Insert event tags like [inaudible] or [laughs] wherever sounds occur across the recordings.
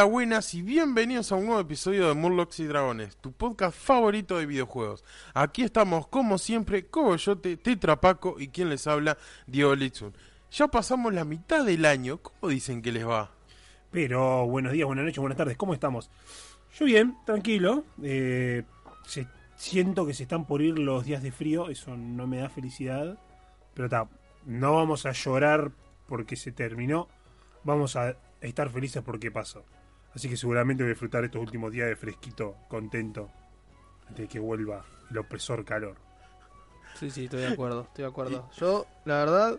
Hola, buenas y bienvenidos a un nuevo episodio de Murlocs y Dragones, tu podcast favorito de videojuegos. Aquí estamos, como siempre, Coyote, Tetrapaco y quien les habla, Diego Litzun. Ya pasamos la mitad del año, ¿cómo dicen que les va? Pero buenos días, buenas noches, buenas tardes, ¿cómo estamos? Yo bien, tranquilo. eh, siento que se están por ir los días de frío, eso no me da felicidad. Pero está, no vamos a llorar porque se terminó, vamos a estar felices porque pasó. Así que seguramente voy a disfrutar estos últimos días de fresquito, contento, antes de que vuelva el opresor calor. Sí, sí, estoy de acuerdo, estoy de acuerdo. Yo, la verdad,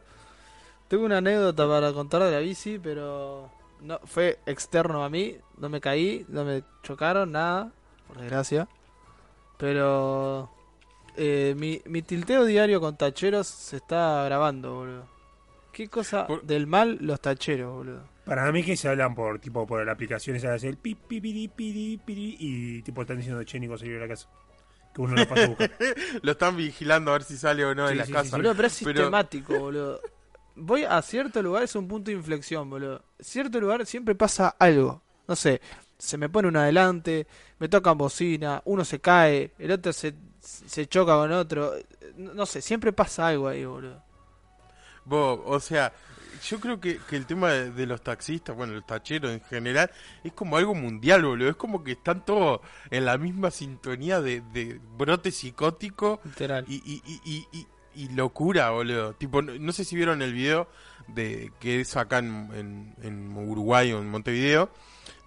tengo una anécdota para contar de la bici, pero no fue externo a mí, no me caí, no me chocaron, nada, por desgracia. Pero eh, mi, mi tilteo diario con tacheros se está grabando, boludo. ¿Qué cosa Por- del mal los tacheros, boludo? Para mí que se hablan por tipo por la aplicación esa de hacer el pi pi piri, piri, y tipo están diciendo che Nico salió de la casa. Que uno lo pasa a buscar. [laughs] Lo están vigilando a ver si sale o no de la sí, casa. sí. Boludo, pero es Pero- sistemático, boludo. Voy a cierto lugar, es un punto de inflexión, boludo. Cierto lugar siempre pasa algo. No sé, se me pone uno adelante, me tocan bocina, uno se cae, el otro se, se choca con otro. No no sé, siempre pasa algo ahí, boludo. Vos, o sea, yo creo que, que el tema de, de los taxistas, bueno, los tacheros en general, es como algo mundial, boludo. Es como que están todos en la misma sintonía de, de brote psicótico Literal. y, y, y, y, locura, boludo. Tipo, no, no sé si vieron el video de que es acá en, en, en Uruguay o en Montevideo,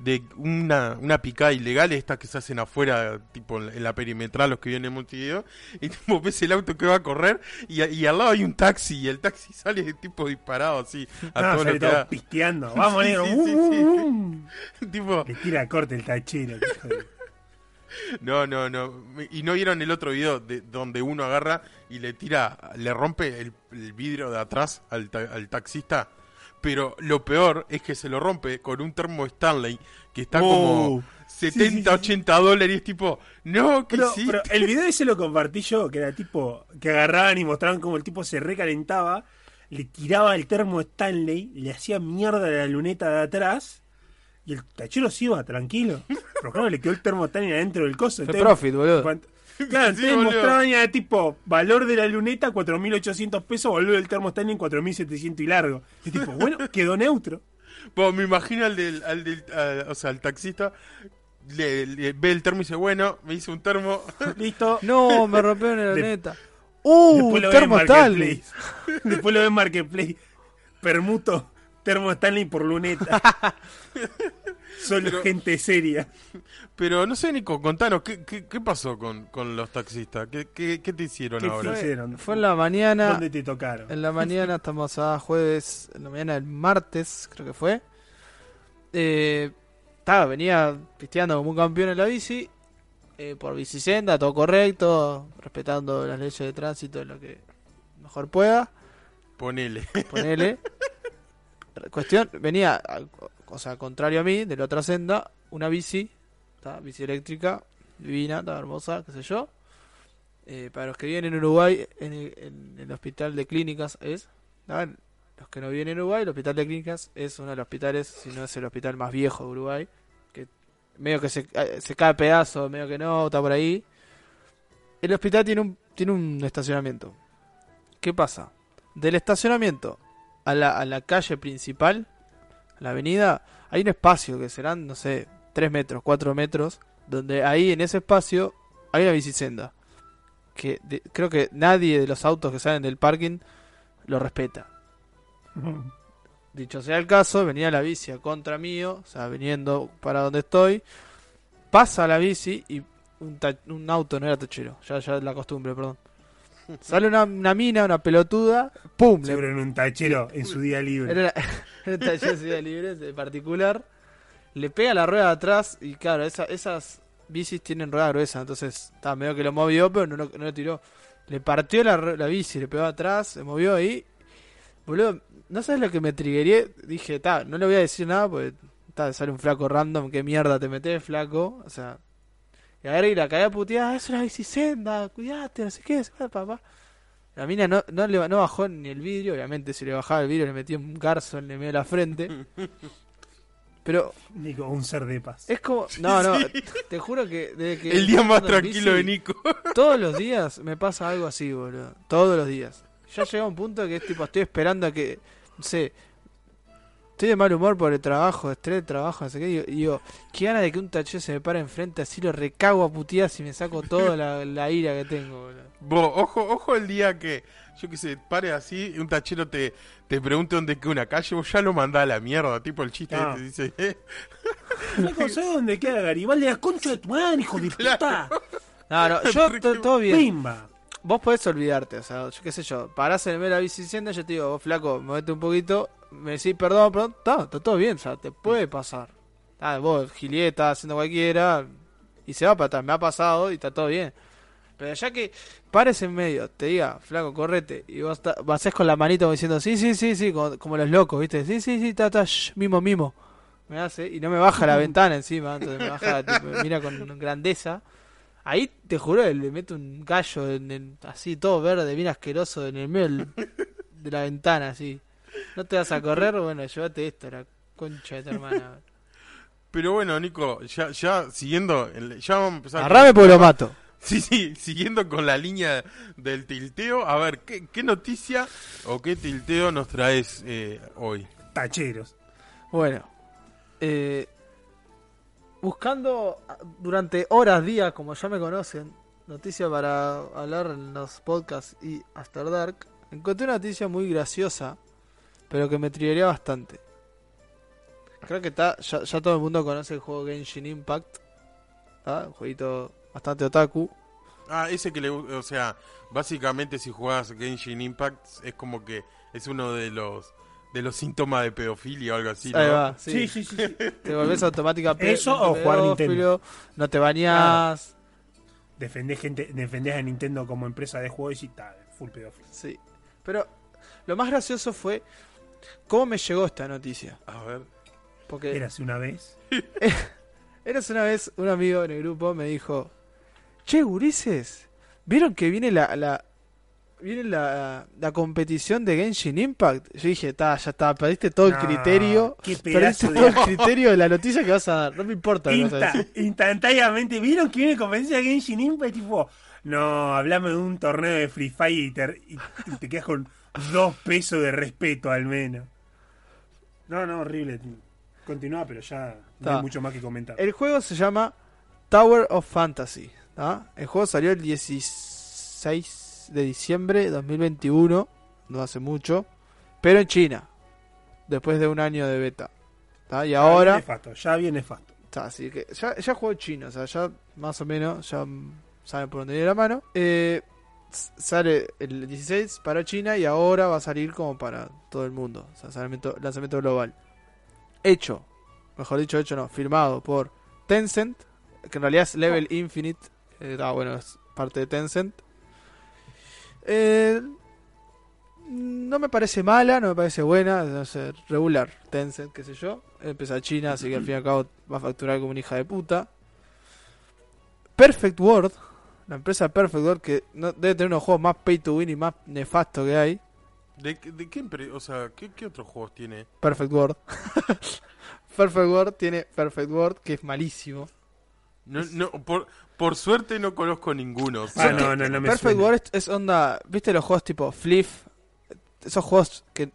de una, una picada ilegal, estas que se hacen afuera, tipo en la, perimetral, los que vienen en Montevideo, y tipo ves el auto que va a correr y, a- y al lado hay un taxi y el taxi sale tipo disparado así a No, todo sale lo que todo da. pisteando. [laughs] Vamos, Sí, negro. sí, Uh, sí, uh, sí. uh. [laughs] tipo, Le tira corte el tachero. de- No, no, no. Y no vieron el otro video de donde uno agarra y le tira, le rompe el, el vidrio de atrás al, ta- al taxista. Pero lo peor es que se lo rompe con un termo Stanley que está como Oh. 70, sí, sí. 80 dólares y es tipo, no, ¿qué Pero, hiciste? pero el video ese lo compartí yo, que era tipo, que agarraban y mostraban como el tipo se recalentaba, le tiraba el termo Stanley, le hacía mierda a la luneta de atrás, y el tachero se iba tranquilo. Pero claro, le quedó el termo Stanley adentro del coso. Entonces- profit, boludo. Claro, [laughs] Sí, mostraban ya tipo, valor de la luneta 4.800 pesos, valor del termo Stanley 4.700 y largo. Y tipo, bueno, quedó neutro. Bueno, me imagino al del, al del o sea, al taxista, le, le ve el termo y dice, bueno, me hice un termo. [laughs] Listo. No, me rompieron la neta. ¡Uh! Termo Stanley. [laughs] Después lo ven en Marketplace. Permuto termo Stanley por luneta. [laughs] Solo Pero- gente seria. Pero no sé, Nico, contanos, ¿qué, qué, qué pasó con, con los taxistas? ¿Qué, qué, qué te hicieron ¿Qué ahora? fue? hicieron? Fue en la mañana. ¿Dónde te tocaron? En la mañana, [laughs] estamos a jueves, en la mañana del martes, creo que fue. Eh, estaba, venía pisteando como un campeón en la bici, eh, por bicisenda, todo correcto, respetando las leyes de tránsito lo que mejor pueda, Ponele. ponele. [laughs] Cuestión, venía, o sea, contrario a mí, de la otra senda, una bici, ¿tá? bici eléctrica, divina, está hermosa, qué sé yo. Eh, para los que viven en Uruguay, en el, hospital de clínicas es. ¿tá? Los que no viven en Uruguay, el hospital de clínicas es uno de los hospitales, si no es el hospital más viejo de Uruguay. Que medio que se, eh, cae pedazo, medio que no, está por ahí. El hospital tiene un, tiene un estacionamiento. ¿Qué pasa? Del estacionamiento a la, a la calle principal, la avenida, hay un espacio que serán, no sé, 3 metros, 4 metros, donde ahí en ese espacio hay una bicisenda. Que de- creo que nadie de los autos que salen del parking lo respeta. Dicho sea el caso, venía la bici a contra mío, o sea, viniendo para donde estoy, pasa la bici y un, auto no era tachero, ya, ya la costumbre, perdón. Sale una, una mina, una pelotuda, ¡pum! le en un tachero en su día libre. era, [laughs] era un taller de ciudad libre de particular. Le pega la rueda de atrás y claro, esa- esas bicis tienen rueda gruesa, entonces está medio que lo movió, pero no, lo- no lo tiró. Le partió la, la bici, le pegó atrás, se movió ahí. Boludo, no sabes lo que me trigueé. Dije, ta, no le voy a decir nada porque ta, sale un flaco random, qué mierda te metes, flaco. O sea, y agarré y la cagué a putear, es una bicisenda, cuidate, no sé qué, se va, papá. La mina no, no, le, no bajó ni el vidrio, obviamente si le bajaba el vidrio le metía un garzo en el medio de la frente. [laughs] Pero Nico, un ser de paz. es como. No, no, [laughs] te juro que desde que. El día más tranquilo de Nico. [laughs] Todos los días me pasa algo así, boludo. Todos los días. Ya llega un punto que es tipo, estoy esperando a que. No sé. Estoy de mal humor por el trabajo, estrés de trabajo, no sé qué. Digo, qué gana de que un taché se me pare enfrente, así lo recago a puteadas y me saco toda la, la ira que tengo, boludo. Vos, ojo, ojo el día que, yo que sé, pare así y un tachero te, te pregunte dónde queda una calle, vos ya lo mandás a la mierda, tipo el chiste Ah. este, dice, eh, Flaco, ¿sabes dónde queda Garibaldi? La concha de tu madre, hijo de [laughs] puta. No, no, yo to- todo bien. Pimba. Vos podés olvidarte, o sea, yo qué sé yo, parás en el la bici yo te digo, vos flaco, movete un poquito, me decís perdón, perdón, está, está todo bien, o sea, te puede pasar. Ah, vos, Gilieta, haciendo cualquiera, y se va para atrás, me ha pasado y está todo bien. Pero ya que pares en medio, te diga, flaco, correte, y vos ta- haces con la manito diciendo, sí, sí, sí, sí, como, como los locos, ¿viste? Sí, sí, sí, está, está, shh, mimo, mimo. Me hace, y no me baja la [laughs] ventana encima, entonces me baja, tipo, mira con grandeza. Ahí te juro le meto un gallo en el- así todo verde, bien asqueroso en el medio del- de la ventana, así. No te vas a correr, bueno, llévate esto, la concha de tu hermana. pero bueno, Nico, ya, ya siguiendo, el- ya vamos a empezar. Arrame porque lo mato. [laughs] Sí, sí, siguiendo con la línea del tilteo, a ver, ¿qué, qué noticia o qué tilteo nos traes eh, hoy? Tacheros. Bueno, eh, buscando ah, durante horas, días, como ya me conocen, noticias para hablar en los podcasts y After Dark, encontré una noticia muy graciosa, pero que me triguería bastante. Creo que está, ya, todo el mundo conoce el juego Genshin Impact, ¿tá? un jueguito bastante otaku. Ah, ese que le o sea, básicamente si jugás Genshin Impact es como que es uno de los de los síntomas de pedofilia o algo así, ¿no? Ahí va, Sí, sí. sí, sí. sí. Te volvés automáticamente ¿Eso o jugar pedófilo, No te bañás. Defendés, gente, defendés a Nintendo como empresa de juegos y tal, full pedófilo. Sí. Pero lo más gracioso fue cómo me llegó esta noticia. A ver. Porque Érase una vez. [laughs] eras una vez un amigo en el grupo me dijo, che, gurises, ¿vieron que viene la, la viene la, la competición de Genshin Impact? Yo dije, ta, ya está, perdiste todo el criterio. qué [laughs] Perdiste todo el criterio de la noticia que vas a dar. No me importa lo que vas a Insta- decir. instantáneamente, ¿vieron que viene competencia de Genshin Impact? Tipo, no, hablame de un torneo de Free Fire y te, y- y te quedas con dos pesos de respeto al menos. No, no, horrible. Continúa, pero ya no hay mucho más que comentar. El juego se llama Tower of Fantasy. ¿tá? El juego salió el 16 de diciembre de 2021, no hace mucho, pero en China, después de un año de beta. ¿tá? Y Ya ahora, viene nefasto, ya viene nefasto. tá, así que ya, ya juego chino, o sea, ya más o menos ya saben por dónde viene la mano. Eh, sale el 16 para China y ahora va a salir como para todo el mundo, o sea, lanzamiento, lanzamiento global. Hecho, mejor dicho, hecho no, firmado por Tencent, que en realidad es Level Infinite, eh, ah, bueno, es parte de Tencent. Eh, no me parece mala, no me parece buena, no sé, regular, Tencent, qué sé yo. Empieza China, así que al fin y al cabo va a facturar como una hija de puta. Perfect World, la empresa Perfect World, que no, debe tener unos juegos más pay to win y más nefastos que hay. ¿De, qué- de qué, o sea, ¿qué, qué otros juegos tiene? Perfect World. [laughs] Perfect World tiene Perfect World, que es malísimo. No, no, por, por suerte no conozco ninguno. o Ah, sea, no, no, no me Perfect suena. World es onda. ¿Viste los juegos tipo Fliff? Esos juegos que.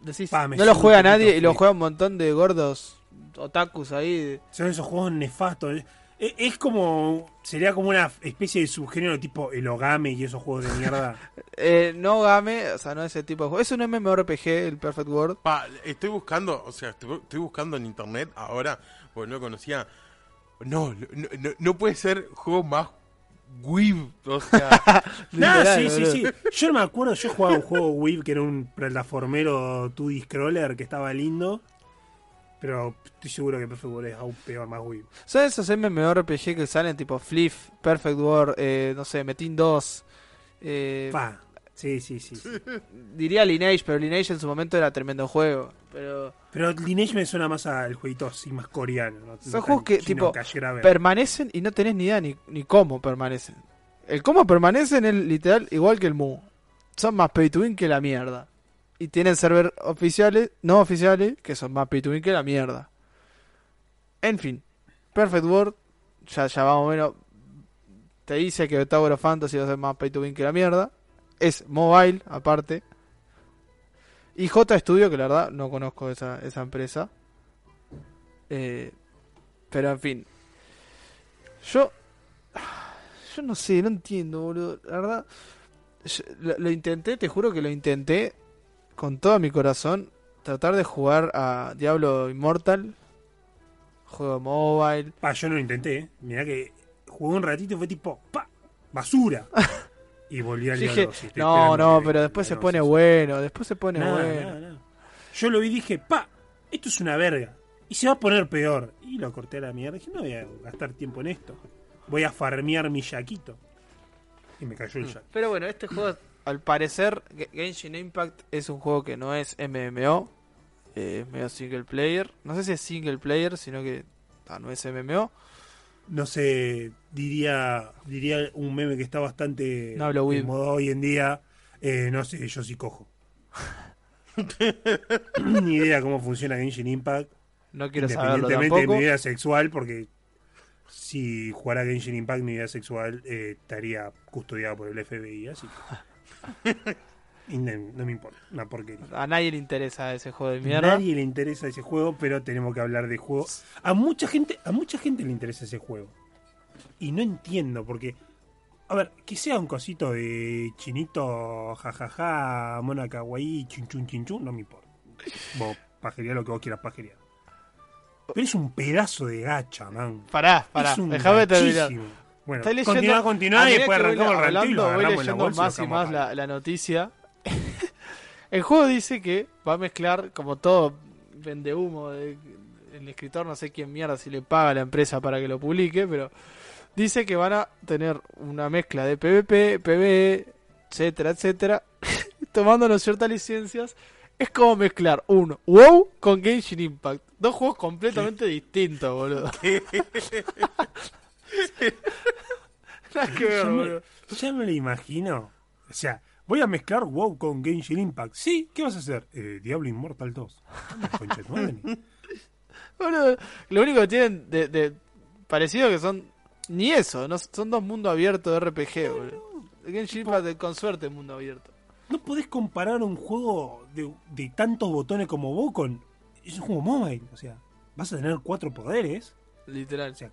Decís, Pa, no los juega nadie y los juega un montón de gordos otakus ahí. Son esos juegos nefastos. Es, es como. Sería como una especie de subgénero tipo el Ogame y esos juegos de mierda. [laughs] Eh, no game, o sea, no ese tipo de juego. Es un MMORPG, el Perfect World. pa, estoy buscando, o sea, estoy, estoy buscando en internet ahora, porque no conocía. No, no, no, no puede ser juego más weeb, o sea, [laughs] Nah, sí, sí, sí. Yo no me acuerdo, yo jugaba un juego Wii que era un plataformero 2D scroller que estaba lindo. Pero estoy seguro que Perfect World es aún peor, más Wii. Son esos MMORPG que salen tipo Fliff, Perfect World, eh, no sé, Metin 2. Eh, Pa. Sí, sí, sí. sí. [laughs] diría Lineage, pero Lineage en su momento era tremendo juego. Pero Pero Lineage me suena más al jueguito así más coreano. ¿no? Son juegos que, tipo, permanecen y no tenés ni idea ni, ni cómo permanecen. El cómo permanecen es literal igual que el Mu. Son más pay to win que la mierda. Y tienen server oficiales, no oficiales, que son más pay to win que la mierda. En fin, Perfect World, ya, ya más o menos te dice que Tower of Fantasy va a ser más pay to win que la mierda. Es mobile, aparte. Y J Studio, que la verdad no conozco esa, esa empresa. Eh, pero en fin. Yo. Yo no sé, no entiendo, boludo. La verdad. yo- lo, lo intenté, te juro que lo intenté con todo mi corazón. Tratar de jugar a Diablo Immortal. Juego mobile. Pa, yo no lo intenté. Mirá que jugué un ratito y fue tipo, pa, basura. [laughs] Y volví al estoy no, no, pero después se pone bueno. Después se pone Nada, bueno. nada, nada. Yo lo vi y dije, pa, esto es una verga. Y se va a poner peor. Y lo corté a la mierda. Dije, no voy a gastar tiempo en esto. Voy a farmear mi yaquito. Y me cayó el yaquito. Pero bueno, este juego, al parecer, Ge- Genshin Impact es un juego que no es MMO, eh, es medio single player. No sé si es single player, sino que ah, no es MMO. No sé, diría diría un meme que está bastante No hablo Wii. moda hoy en día. Eh, no sé, yo sí cojo. [laughs] Ni idea cómo funciona Genshin Impact. No quiero saberlo Independientemente de tampoco. mi vida sexual, porque si jugara Genshin Impact, mi vida sexual eh, estaría custodiada por el FBI, así que- [laughs] Y no, no me importa, una porquería. A nadie le interesa ese juego de A mierda. nadie le interesa ese juego, pero tenemos que hablar de juegos. A mucha gente, a mucha gente le interesa ese juego. Y no entiendo, porque. A ver, que sea un cosito de chinito, jajaja, mona kawaii, chun chun chin chun, no me importa. Vos pajería lo que vos quieras pajerear. Pero es un pedazo de gacha, man. Pará, pará, déjame terminar. Bueno, leyendo, continúa, a continúa y después arrancamos el y hablando, lo voy leyendo bolsa más y más la, la noticia. [laughs] el juego dice que va a mezclar, como todo vende humo, el escritor no sé quién mierda si le paga a la empresa para que lo publique, pero dice que van a tener una mezcla de PvP, PvE, etcétera, etcétera, [laughs] tomándonos ciertas licencias. Es como mezclar un WoW con Genshin Impact. Dos juegos completamente distintos, boludo. [laughs] Nada que ver, Ya me- boludo. Ya me lo imagino. O sea, voy a mezclar WoW con Genshin Impact. Sí, ¿qué vas a hacer? Eh, Diablo Immortal 2. Anda, concha de tu madre. [laughs] Boludo, lo único que tienen de, de parecido que son ni eso, no son dos mundos abiertos de RPG, boludo. Genshin Impact con suerte mundo abierto. No podés comparar un juego de, de tantos botones como WoW con... Es un juego mobile. O sea, vas a tener cuatro poderes. Literal. O sea,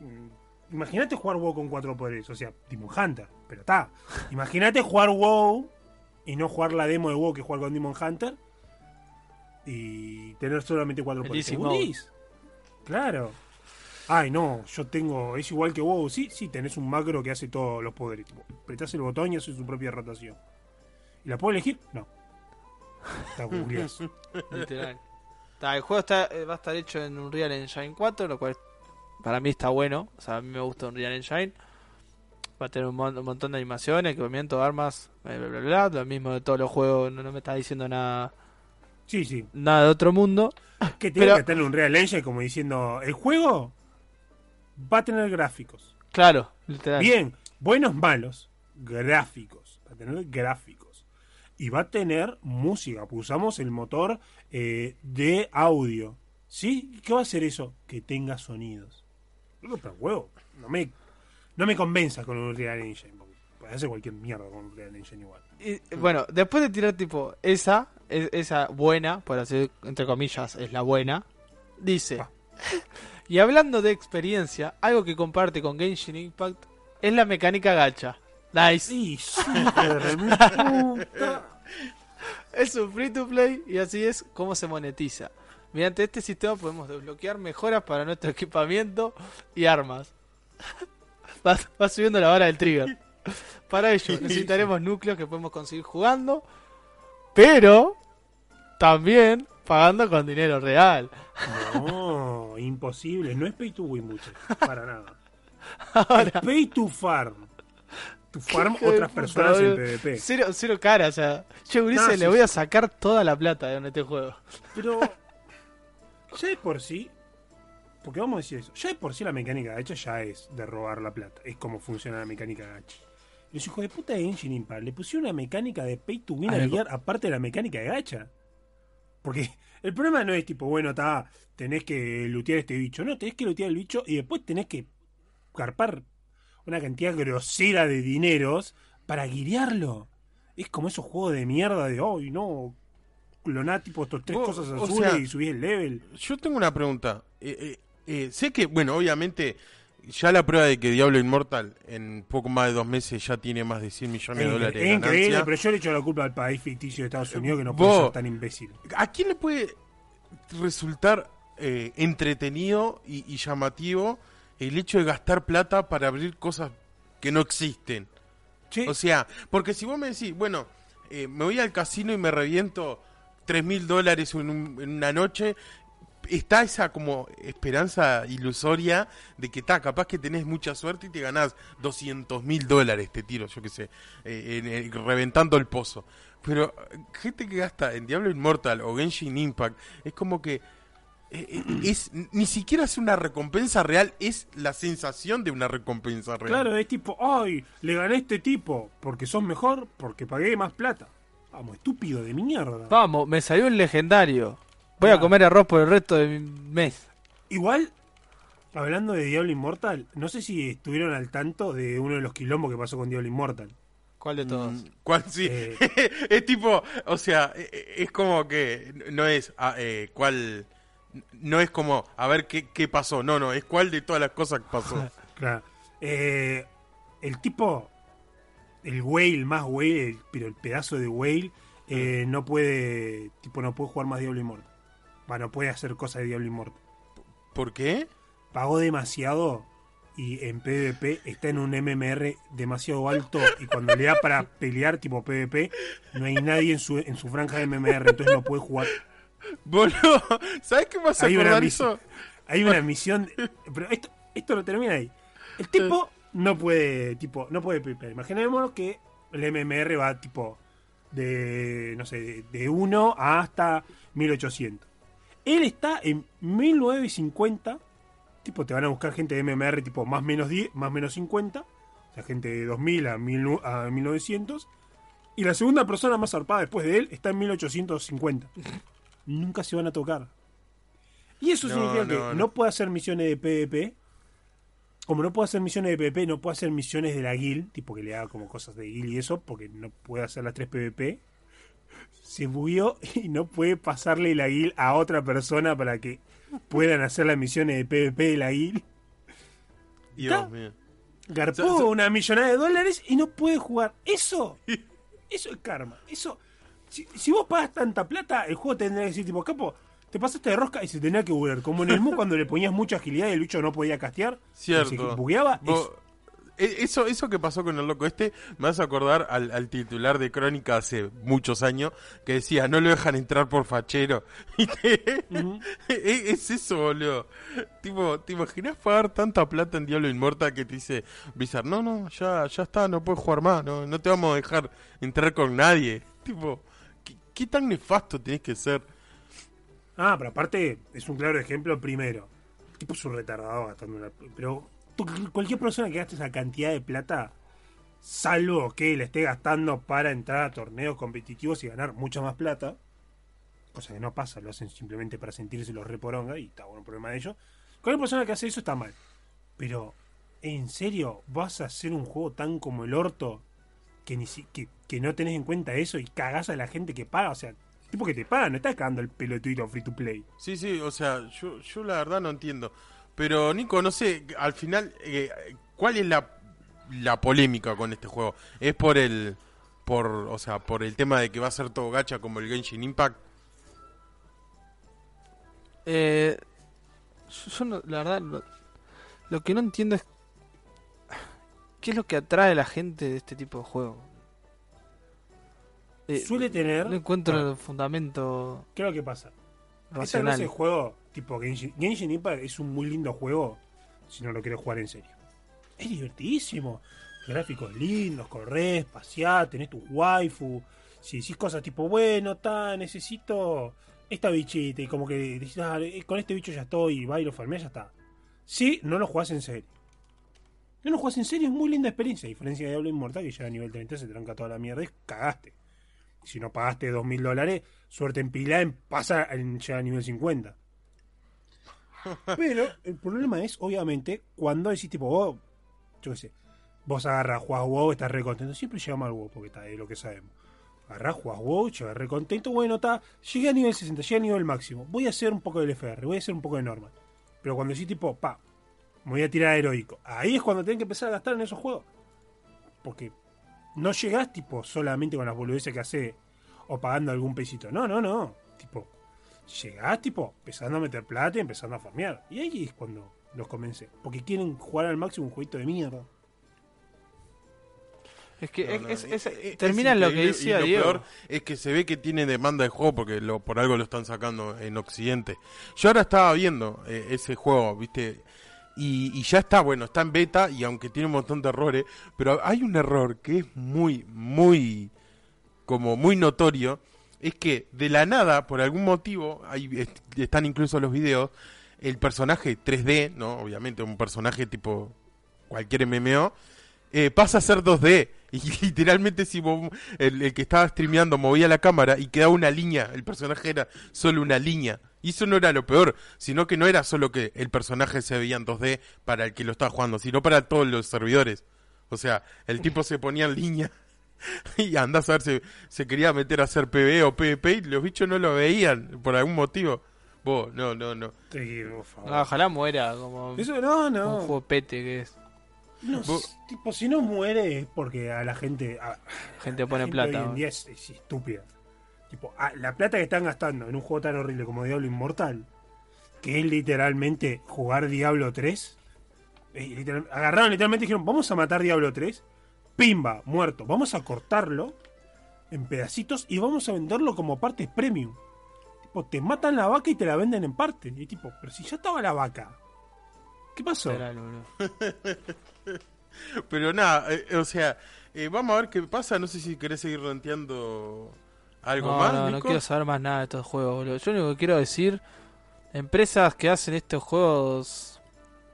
mm, imagínate jugar WoW con cuatro poderes. O sea, Demon Hunter. Pero está. Imagínate jugar WoW y no jugar la demo de WoW que jugar con Demon Hunter. Y tener solamente cuatro poderes. Claro. Ay, no, yo tengo. Es igual que WoW. Sí, sí, tenés un macro que hace todos los poderes. Tipo, apretás el botón y hace su propia rotación. ¿Y la puedo elegir? No. Está [laughs] googleás. Literal. El juego está, eh, va a estar hecho en Unreal Engine 4, lo cual para mí está bueno. O sea, a mí me gusta Unreal Engine. Va a tener un, mon- un montón de animaciones, equipamiento, armas, bla, bla, bla, bla. Lo mismo de todos los juegos, no, no me está diciendo nada, Sí, sí. nada de otro mundo. Que tiene Pero- que tener un Real Engine como diciendo, el juego va a tener gráficos. Claro, literal. Bien, buenos, malos, gráficos. Va a tener gráficos. Y va a tener música. pues usamos el motor eh, de audio. ¿Sí? ¿Qué va a hacer eso? Que tenga sonidos. No, pero huevo, no me, no me convenza con un Real Engine. Puede hacer cualquier mierda con un Real Engine igual. Y, bueno, después de tirar tipo esa, es- esa buena, por así entre comillas, es la buena, dice. [laughs] y hablando de experiencia, algo que comparte con Genshin Impact es la mecánica gacha. Nice. Sí, [laughs] puta. Es un free to play y así es como se monetiza. Mediante este sistema podemos desbloquear mejoras para nuestro [laughs] equipamiento y armas. Va, va subiendo la vara del trigger. Para ello necesitaremos núcleos que podemos conseguir jugando, pero también pagando con dinero real. No, imposible. No es pay to win, muchachos. Para nada. [laughs] Ahora, Es pay to farm. To farm otras puta, personas en. PvP. cero, cero cara, o sea, yo Ulises, le sí, voy a sacar toda la plata de este juego. Pero ya de por sí, porque vamos a decir eso, ya de por sí la mecánica de gacha ya es de robar la plata. Es como funciona la mecánica de gacha. Los hijos de puta de Engine Impact le pusieron una mecánica de pay to win A a guiar aparte de la mecánica de gacha. Porque el problema no es tipo, bueno, está, tenés que lutear este bicho. No, tenés que lutear el bicho y después tenés que carpar una cantidad grosera de dineros para guiarlo. Es como esos juegos de mierda de, hoy no, cloná tipo estos tres O- cosas o azules sea- y subís el level. Yo tengo una pregunta. Eh, eh, eh, sé que, bueno, obviamente, ya la prueba de que Diablo Immortal en poco más de dos meses ya tiene más de 100 millones de Es, dólares es increíble, pero yo le echo la culpa al país ficticio de Estados Unidos que no puede ser tan imbécil. ¿A quién le puede resultar eh, entretenido y, y llamativo el hecho de gastar plata para abrir cosas que no existen? Che, O sea, porque si vos me decís, bueno, eh, me voy al casino y me reviento tres mil dólares en, un- en una noche, está esa como esperanza ilusoria de que está, capaz que tenés mucha suerte y te ganás 200 mil dólares, te tiro, yo qué sé, eh, en- en- reventando el pozo. Pero eh, gente que gasta en Diablo Immortal o Genshin Impact, es como que eh, eh, [clears throat] es ni siquiera es una recompensa real, es la sensación de una recompensa real. claro, es tipo, ay, le gané a este tipo porque sos mejor, porque pagué más plata. Vamos, estúpido de mierda. Vamos, me salió un legendario. Voy a comer arroz por el resto de mi mes. Igual, hablando de Diablo Immortal, no sé si estuvieron al tanto de uno de los quilombos que pasó con Diablo Immortal. ¿Cuál de todos? Mm, ¿Cuál sí? Eh, [laughs] es tipo, o sea, eh, eh, es como que no es ah, eh, cuál, no es como a ver qué, qué pasó, no, no, es cuál de todas las cosas que pasó. [laughs] Claro. Eh, el tipo, el whale más whale, pero el pedazo de whale, eh, no puede, tipo, no puede jugar más Diablo Immortal. Va, no puede hacer cosas de Diablo Immortal. ¿Por qué? Pagó demasiado y en PvP está en un MMR demasiado alto y cuando le da para pelear tipo PvP, no hay nadie en su, en su franja de MMR, entonces no puede jugar. Boludo, ¿sabes qué hace Hay una, eso? hay una misión, pero esto, esto lo termina ahí. El tipo no puede, tipo, no puede PvP. Imaginemos que el MMR va tipo de, no sé, de 1 hasta 1800. Él está en 1950, tipo, te van a buscar gente de MMR tipo más menos 10, más menos 50, o sea, gente de 2000 a, 1000 a 1900. Y la segunda persona más zarpada después de él está en 1850. [laughs] Nunca se van a tocar. Y eso No, significa no, que no. no puede hacer misiones de PvP. Como no puede hacer misiones de PvP, no puede hacer misiones de la guild, tipo que le haga como cosas de guild y eso, porque no puede hacer las tres PvP. Se bugueó [laughs] y no puede pasarle la guild a otra persona para que puedan hacer las misiones de PvP de la guild. Dios mío. Garpó So- so- una millonada de dólares y no puede jugar. Eso, [laughs] eso es karma. Eso, si, si vos pagas tanta plata, el juego tendría que decir tipo, capo, te pasaste de rosca y se tenía que buguear. Como en el Mu cuando le ponías mucha agilidad y el bicho no podía castear, Cierto. se bugueaba. Eh, eso, eso que pasó con el loco este, me hace acordar al, al titular de Crónica hace muchos años, que decía, no lo dejan entrar por fachero. [laughs] Y te- Ujú. es, es eso, boludo. Tipo, ¿te imaginas pagar tanta plata en Diablo Inmortal que te dice Blizzard, no, no, ya, ya está, no puedes jugar más, no, no te vamos a dejar entrar con nadie? Tipo, ¿qué, qué tan nefasto tenés que ser? Ah, pero aparte es un claro ejemplo primero. El tipo es un retardado gastando una... Pero cualquier persona que gaste esa cantidad de plata, salvo que le esté gastando para entrar a torneos competitivos y ganar mucha más plata, cosa que no pasa, lo hacen simplemente para sentirse los reporonga y está bueno el problema de ellos. Cualquier persona que hace eso está mal. Pero, ¿en serio vas a hacer un juego tan como el orto que, ni si- que, que no tenés en cuenta eso y cagás a la gente que paga? O sea, tipo que te paga, no estás cagando el pelotito free to play. Sí, sí, o sea, yo, yo la verdad no entiendo. Pero, Nico, no sé, al final, eh, ¿cuál es la, la polémica con este juego? ¿Es por el, por, o sea, por el tema de que va a ser todo gacha como el Genshin Impact? Eh, yo, yo no- la verdad, lo, lo que no entiendo es qué es lo que atrae a la gente de este tipo de juego. Eh, Suele tener. no encuentro Ah, el fundamento ¿Qué es lo que pasa? Esta no racional. es el juego tipo Genshin, Genshin Impact es un muy lindo juego si no lo querés jugar en serio. Es divertidísimo. Gráficos lindos, corres, paseás, tenés tu waifu. Si decís cosas tipo, bueno, ta, necesito esta bichita y como que decís, "Ah, eh, con este bicho ya estoy y va y lo farmeás, ya está. Si no lo jugás en serio. No lo jugás en serio, es muy linda experiencia. A diferencia de Diablo Inmortal, que ya a nivel 30 se tranca toda la mierda y cagaste. Si no pagaste dos mil dólares, suerte en pila en pasa en llegar a nivel 50. [laughs] Pero el problema es, obviamente, cuando decís tipo, vos, yo qué sé, vos agarras, jugás WoW, estás re contento. Siempre llegamos al WoW porque está de lo que sabemos. Agarrás, jugás WoW, llegas re contento. Bueno, está, llegué a nivel 60, llegué a nivel máximo. Voy a hacer un poco del FR, voy a hacer un poco de normal. Pero cuando decís tipo, pa, me voy a tirar a heroico. Ahí es cuando tenés que empezar a gastar en esos juegos. Porque no llegás tipo solamente con las boludeces que hace o pagando algún pesito. No, no, no. Tipo, llegás tipo empezando a meter plata y empezando a farmear. Y ahí es cuando los convence. Porque quieren jugar al máximo un jueguito de mierda. Es que No, es- no, es- es- es- es termina lo que decía lo Diego. peor es que se ve que tiene demanda de juego porque lo, por algo lo están sacando en Occidente. Yo ahora estaba viendo eh, ese juego, ¿viste? Y, y ya está, bueno, está en beta y aunque tiene un montón de errores, pero hay un error que es muy, muy, como muy notorio, es que de la nada, por algún motivo, ahí est- están incluso los videos, el personaje 3D, ¿no? Obviamente un personaje tipo cualquier MMO, eh, pasa a ser 2D. [laughs] Y literalmente si el, el que estaba streameando movía la cámara y quedaba una línea, el personaje era solo una línea. Y eso no era lo peor, sino que no era solo que el personaje se veía en 2D para el que lo estaba jugando, sino para todos los servidores. O sea, el tipo se ponía en línea [laughs] y andás a ver si se quería meter a hacer PvE o PvP y los bichos no lo veían por algún motivo. Vos, no, no, no. Sí, por favor. Ah, ojalá muera como Eso no, un no. juego pete que es. No, Vos- tipo, si no muere es porque a la gente. a- Gente la pone gente plata. Hoy en ¿no? día es, es estúpida. Tipo, a- la plata que están gastando en un juego tan horrible como Diablo Inmortal, que es literalmente jugar Diablo 3. eh, literal- agarraron literalmente y dijeron: Vamos a matar Diablo 3. Pimba, muerto. Vamos a cortarlo en pedacitos y vamos a venderlo como partes premium. Tipo, te matan la vaca y te la venden en parte. Y tipo, pero si ya estaba la vaca. ¿Qué pasó? [laughs] Pero nada, eh, o sea, eh, vamos a ver qué pasa. No sé si querés seguir renteando algo No, más. no, no quiero saber más nada de estos juegos, boludo. Yo lo único que quiero decir, empresas que hacen estos juegos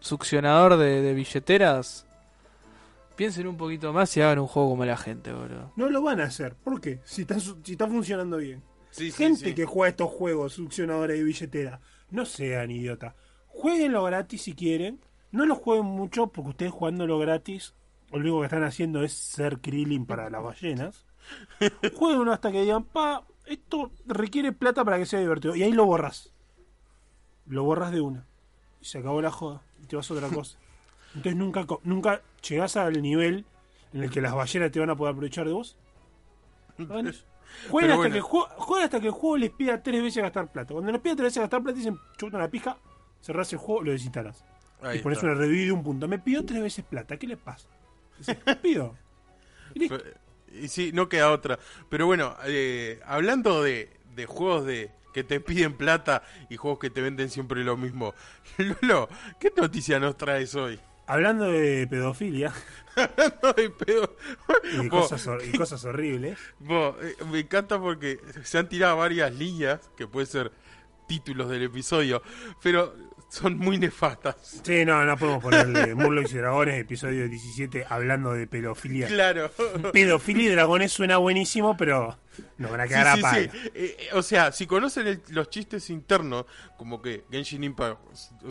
succionador de, de billeteras, piensen un poquito más y hagan un juego como la gente, boludo. No lo van a hacer. ¿Por qué? Si está, su- si está funcionando bien. Sí, Gente sí. que juega estos juegos succionadores de billetera, no sean idiotas. Jueguenlo gratis si quieren. No lo jueguen mucho porque ustedes jugándolo gratis, lo único que están haciendo es ser Krillin para las ballenas. Jueguenlo hasta que digan, pa, esto requiere plata para que sea divertido. Y ahí lo borras. Lo borras de una. Y se acabó la joda. Y te vas a otra [laughs] cosa. Entonces nunca, nunca llegás al nivel en el que las ballenas te van a poder aprovechar de vos. Jueguen Pero hasta, bueno. que el juego, jueguen hasta que el juego les pida tres veces gastar plata. Cuando les pida tres veces gastar plata, dicen, chuta una pija, cerrás el juego, lo desinstalás. Ahí y pones está. una review de un punto. Me pidió tres veces plata, ¿qué le pasa? Dice, "Me pido. [laughs] Y listo. Pero- Y sí, no queda otra. Pero bueno, eh, hablando de, de juegos de que te piden plata y juegos que te venden siempre lo mismo. [laughs] Lolo, ¿qué noticia nos traes hoy? Hablando de pedofilia [laughs] No, de pedo. y [laughs] cosas, y cosas horribles, eh, me encanta porque se han tirado varias líneas, que puede ser títulos del episodio, pero son muy nefastas. sí, no, no podemos ponerle [laughs] Murlocs y Dragones, episodio 17, hablando de pedofilia. Claro. Pedofilia y dragones suena buenísimo, pero nos van a quedar sí, a sí. Eh, eh, o sea, si conocen el- los chistes internos, como que Genshin Impact,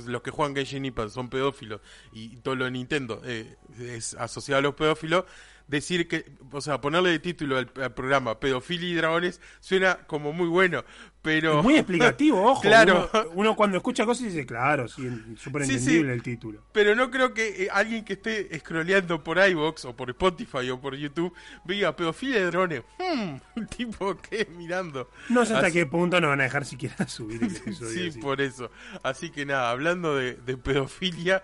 los que juegan Genshin Impact son pedófilos y todo lo de Nintendo eh, es asociado a los pedófilos, decir que, o sea, ponerle de título al, al programa Pedofilia y Dragones suena como muy bueno, pero... Muy explicativo, [laughs] ojo. Claro. Uno, uno cuando escucha cosas dice, claro, sí, súper Sí, entendible sí. el título. Pero no creo que eh, alguien que esté scrolleando por iVoox o por Spotify o por YouTube vea pedofilia y dragones. Hmm, [laughs] tipo, ¿qué? Mirando. No sé hasta Así- qué punto nos van a dejar siquiera [laughs] subir el episodio. Sí, así. por eso. Así que nada, hablando de, de pedofilia,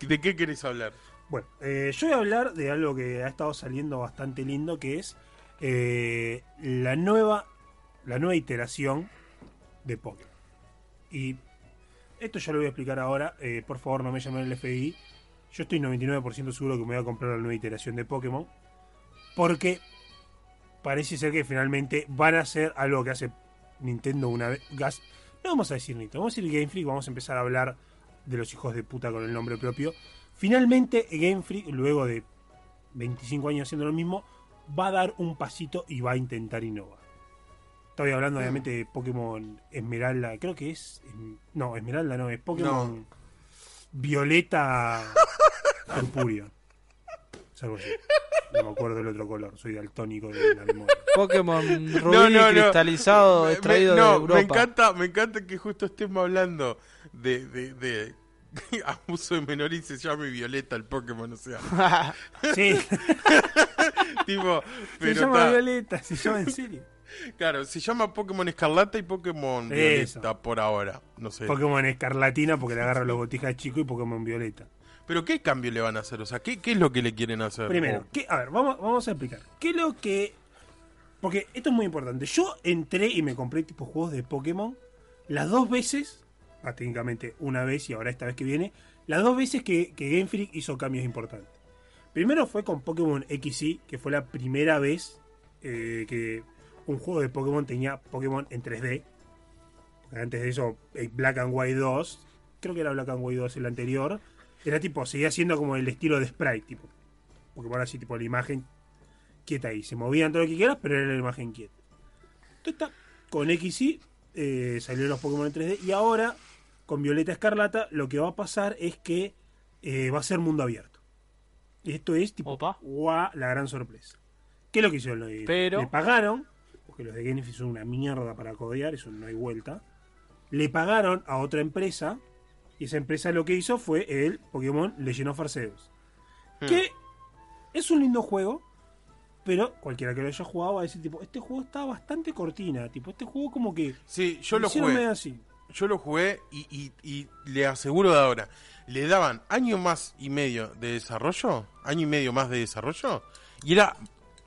¿de qué querés hablar? Bueno, eh, yo voy a hablar de algo que ha estado saliendo bastante lindo, que es eh, la nueva la nueva iteración de Pokémon. Y esto ya lo voy a explicar ahora. eh, por favor, no me llamen el FBI. Yo estoy 99% seguro que me voy a comprar la nueva iteración de Pokémon. Porque parece ser que finalmente van a hacer algo que hace Nintendo una vez. No vamos a decir Nintendo, vamos a decir Game Freak. Vamos a empezar a hablar de los hijos de puta con el nombre propio. Finalmente, Game Freak, luego de 25 años haciendo lo mismo, va a dar un pasito y va a intentar innovar. Estoy hablando obviamente de Pokémon Esmeralda, creo que es... No, Esmeralda no, es Pokémon Violeta [laughs] Purpúreo. Es algo así. No me acuerdo el otro color, soy daltónico de la memoria. Pokémon rubí cristalizado Me- me- extraído no, de Europa. Me encanta, me encanta que justo estemos hablando de, de, de [laughs] abuso de menor y se llame Violeta el Pokémon, o sea, [laughs] Sí, [laughs] tipo, se pero llama ta- Violeta, se llama en serio. claro, se llama Pokémon Escarlata y Pokémon Eso. Violeta por ahora, no sé. Pokémon Escarlatina porque le agarra los botijas chicos y Pokémon Violeta. Pero ¿qué cambio le van a hacer? O sea, ¿qué, qué es lo que le quieren hacer? Primero, O- ¿qué- a ver, vamos, vamos a explicar. ¿Qué es lo que...? Porque esto es muy importante. Yo entré y me compré tipo juegos de Pokémon las dos veces, ah, técnicamente una vez y ahora esta vez que viene, las dos veces que, que Game Freak hizo cambios importantes. Primero fue con Pokémon XY, que fue la primera vez eh, que un juego de Pokémon tenía Pokémon en 3D. Antes de eso, eh, Black and White 2, creo que era Black and White 2 el anterior, era tipo, seguía siendo como el estilo de sprite, tipo. Pokémon así, tipo la imagen quieta ahí. Se movían todo lo que quieras, pero era la imagen quieta. Entonces, está, con XY eh, salieron los Pokémon en 3D y ahora con Violeta Escarlata lo que va a pasar es que eh, va a ser mundo abierto. Esto es tipo Opa. la gran sorpresa. ¿Qué es lo que hicieron? Lo- Pero- Le pagaron, porque los de Freak son una mierda para codear, eso no hay vuelta. Le pagaron a otra empresa y esa empresa lo que hizo fue el Pokémon Legend of Arceus. Hmm. Que es un lindo juego, pero cualquiera que lo haya jugado va a decir, tipo, este juego está bastante cortina. Tipo, este juego como que... Sí, yo lo jugué. así. Yo lo jugué y, le aseguro de ahora, le daban año más y medio de desarrollo, año y medio más de desarrollo, y era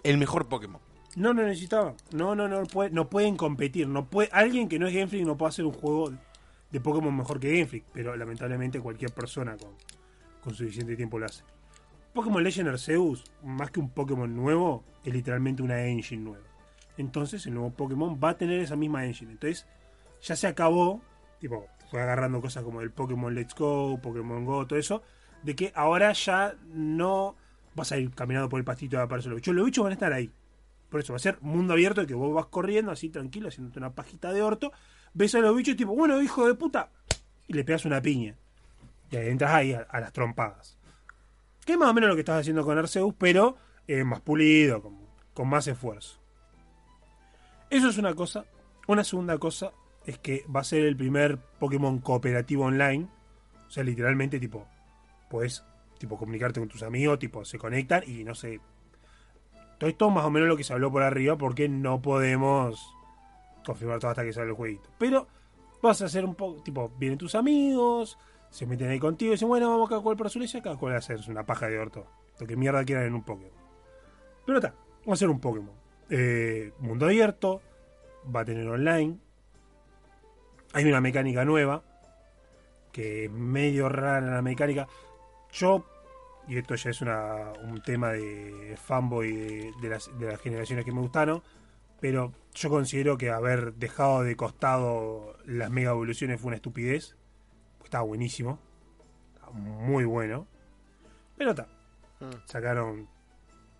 el mejor Pokémon. No lo necesitaba. No, no, no, puede- no pueden competir. No puede, alguien que no es Game Freak no puede hacer un juego de Pokémon mejor que Game Freak, pero lamentablemente cualquier persona con, con suficiente tiempo lo hace. Pokémon Legend Arceus, más que un Pokémon nuevo, es literalmente una engine nueva. Entonces el nuevo Pokémon va a tener esa misma engine. Entonces ya se acabó, tipo, fue agarrando cosas como el Pokémon Let's Go, Pokémon Go, todo eso, de que ahora ya no vas a ir caminando por el pastito y aparecer los bichos. Los bichos van a estar ahí. Por eso va a ser mundo abierto de que vos vas corriendo así tranquilo, haciéndote una pajita de orto, ves a los bichos tipo, bueno, hijo de puta, y le pegas una piña. Y ahí entras ahí a, a las trompadas. Que es más o menos lo que estás haciendo con Arceus, pero eh, más pulido, con, con más esfuerzo. Eso es una cosa. Una segunda cosa es que va a ser el primer Pokémon cooperativo online. O sea, literalmente, tipo, puedes tipo, comunicarte con tus amigos, tipo, se conectan y no sé. Todo esto más o menos lo que se habló por arriba, porque no podemos confirmar todo hasta que salga el jueguito. Pero vas a hacer un poco, tipo, vienen tus amigos, se meten ahí contigo y dicen, bueno, vamos cada cual por su leche, cada cual a hacer una paja de orto. Lo que mierda quieran en un Pokémon. Pero está, vamos a hacer un Pokémon. Eh, mundo abierto, va a tener online. Hay una mecánica nueva, que es medio rara la mecánica. Yo, y esto ya es una, un tema de fanboy de, de las, de las generaciones que me gustaron, pero yo considero que haber dejado de costado las mega evoluciones fue una estupidez. Estaba buenísimo. Estaba muy bueno. Pero está. Sacaron.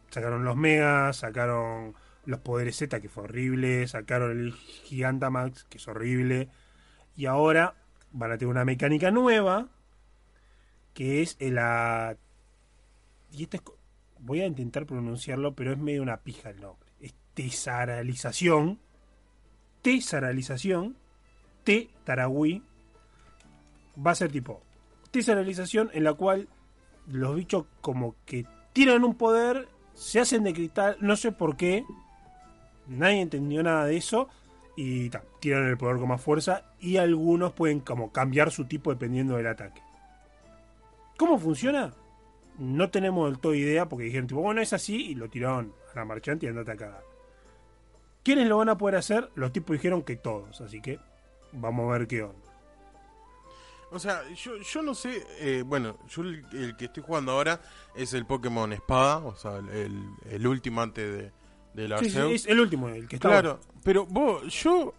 Sacaron los megas, sacaron los poderes Z, que fue horrible, sacaron el Gigantamax, que es horrible. Y ahora van a tener una mecánica nueva, que es la... Y esto es... Voy a intentar pronunciarlo, pero es medio una pija el nombre. Es tesaralización. Tesaralización. T Taragüí. Va a ser tipo... Tesaralización en la cual los bichos como que tiran un poder, se hacen de cristal, no sé por qué. Nadie entendió nada de eso y tiran el poder con más fuerza y algunos pueden como cambiar su tipo dependiendo del ataque. ¿Cómo funciona? No tenemos del todo idea porque dijeron tipo, bueno, es así y lo tiraron a la marchante y andate a cagar. ¿Quiénes lo van a poder hacer? Los tipos dijeron que todos, así que vamos a ver qué onda. O sea, yo, yo no sé, eh, bueno, yo el, el que estoy jugando ahora es el Pokémon Espada, o sea, el, el- el último antes de, del Sí, sí, es el último, el que está. Claro, pero vos, yo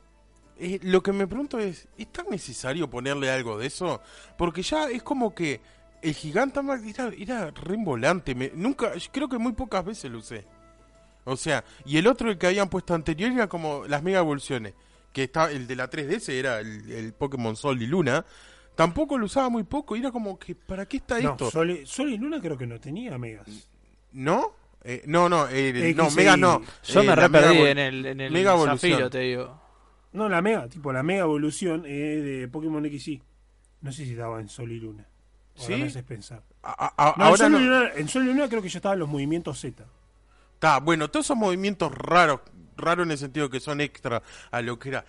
eh, lo que me pregunto es, ¿es tan necesario ponerle algo de eso? Porque ya es como que el Gigantamax era, era re volante, me, nunca, yo creo que muy pocas veces lo usé. O sea, y el otro el que habían puesto anterior era como las mega evoluciones. Que estaba, el de la 3DS era el, el Pokémon Sol y Luna. Tampoco lo usaba muy poco. Y era como que, ¿para qué está No, esto? Sol, y- Sol y Luna creo que no tenía megas. ¿No? Eh, no, no, eh, no, Mega no. Yo Eh, me la re Mega perdí Evol- en el, en el Mega Evolución. Te digo. No, la mega, tipo la mega evolución es de Pokémon XY. No sé si estaba en Sol y Luna. Ahora ¿Sí? me haces pensar. A- a- a- No, en, ahora Sol no. y Luna, en Sol y Luna creo que ya estaban los movimientos Z. Está, bueno, todos esos movimientos raros, raros en el sentido que son extra a lo que era.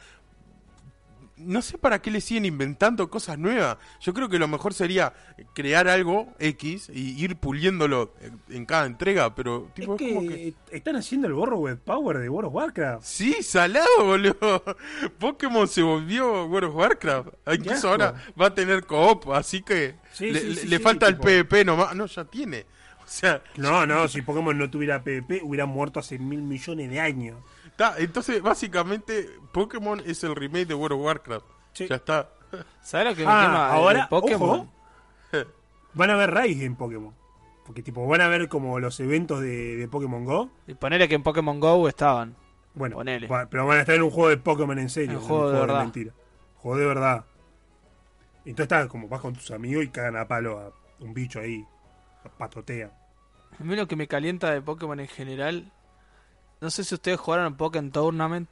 No sé para qué le siguen inventando cosas nuevas. Yo creo que lo mejor sería crear algo X y ir puliéndolo en, en cada entrega, pero tipo es es que, como que están haciendo el borro web power de World of Warcraft. Sí, salado, boludo. [laughs] Pokémon se volvió World of Warcraft. Incluso asco. ahora va a tener co-op, así que Sí, le, sí, le- sí, le sí, falta tipo- el PvP nomás. No, ya tiene. O sea, No, no, [laughs] si Pokémon no tuviera PvP, hubiera muerto hace mil millones de años. Está. Entonces, básicamente, Pokémon es el remake de World of Warcraft. Sí. Ya está. ¿Sabes lo que me Ah, quema ahora, Pokémon? ojo, van a ver raids en Pokémon. Porque tipo, van a ver como los eventos de, de Pokémon Go. Y ponele que en Pokémon Go estaban. Bueno, Ponele. va- pero van a estar en un juego de Pokémon en serio. En juego un de verdad. mentira. Juego de verdad. Entonces está como vas con tus amigos y cagan a palo a un bicho ahí. Patotea. A mí lo que me calienta de Pokémon en general. No sé si ustedes jugaron Pokémon Tournament.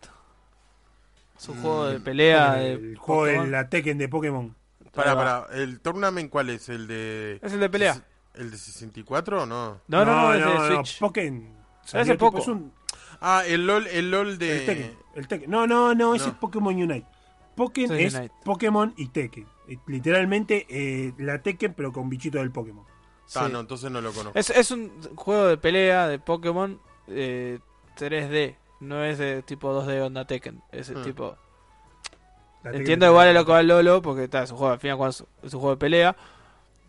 Es un juego de pelea de el juego de la Tekken de Pokémon. Para, para. ¿El tournament cuál es? ¿El de. Es el de pelea. ¿El de 64 o no? No, no, no, es de no, Switch. Pokémon. Poco. es un- Ah, el LOL, el LOL de. el Tekken. El Tekken. No, no, no, ese No. es Pokémon Unite. Pokémon es Unite. Pokémon y Tekken. Literalmente eh, la Tekken, pero con bichito del Pokémon. Ah, Sí. no, entonces no lo conozco. Es, es un juego de pelea de Pokémon eh, 3D. No es de tipo 2D onda Tekken. Es el Hmm. tipo. La Entiendo de- igual a lo que va el Lolo, porque está, es un juego, al fin y al cabo es es un juego de pelea.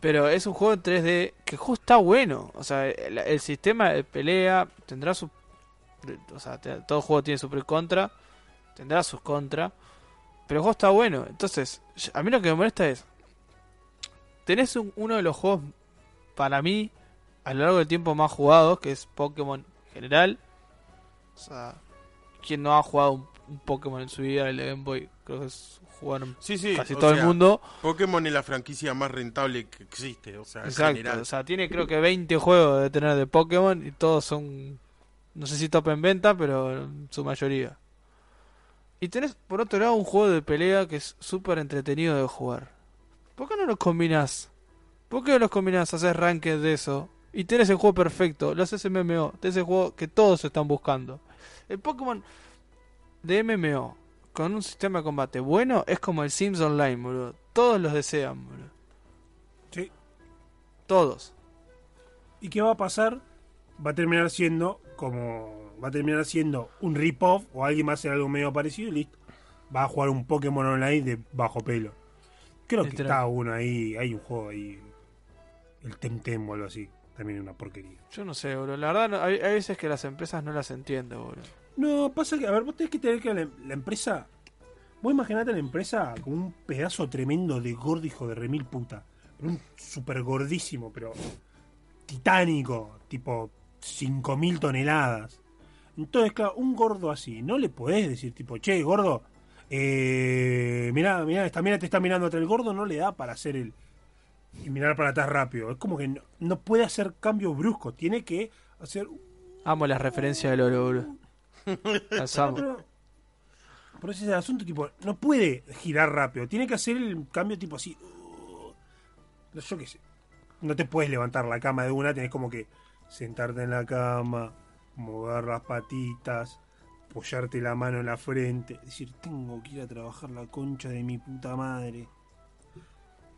Pero es un juego en 3D que justo está bueno. O sea, el, el sistema de pelea tendrá su. O sea, todo juego tiene su pro y contra. Tendrá sus contra. Pero el juego está bueno. Entonces, a mí lo que me molesta es. Tenés un- uno de los juegos, para mí, a lo largo del tiempo más jugados, que es Pokémon en general. O sea, quien no ha jugado un, un Pokémon en su vida, el Game Boy, creo que es, jugaron Sí, sí. casi todo el mundo. Pokémon es la franquicia más rentable que existe, o sea, en Exacto, general. o sea, tiene creo que 20 juegos de tener de Pokémon y todos son, no sé si top en venta, pero en su mayoría. Y tenés por otro lado un juego de pelea que es súper entretenido de jugar. ¿Por qué no los combinas? ¿Por qué no los combinas? Haces ranked de eso. Y tenés el juego perfecto, lo haces MMO, tenés el juego que todos están buscando. El Pokémon de MMO con un sistema de combate bueno es como el Sims Online, boludo. Todos los desean, boludo. Sí. Todos. ¿Y qué va a pasar? Va a terminar siendo como. Va a terminar siendo un rip-off o alguien va a hacer algo medio parecido y listo. Va a jugar un Pokémon online de bajo pelo. Creo que Literal. está uno ahí. Hay un juego ahí. El Temtem o algo así. También una porquería. Yo no sé, bro. La verdad, no- hay, hay veces que las empresas no las entiendo, bro. No, pasa que, a ver, vos tenés que tener que la, la empresa. Vos imaginate a la empresa como un pedazo tremendo de gordo hijo de remil puta. Un super gordísimo, pero titánico, tipo 5.000 toneladas. Entonces, claro, un gordo así, no le podés decir, tipo, che, gordo, eh, mirá, mirá, esta mira te está mirando atrás el gordo, no le da para hacer el. Y mirar para atrás rápido. Es como que no, no puede hacer cambios bruscos, tiene que hacer Amo las referencias del oro. [laughs] Las amo. pero, pero ese es el asunto, tipo, no puede girar rápido. Tiene que hacer el cambio tipo así. uh, yo qué sé. No te puedes levantar la cama de una, tenés como que sentarte en la cama, mover las patitas, apoyarte la mano en la frente, decir, tengo que ir a trabajar la concha de mi puta madre.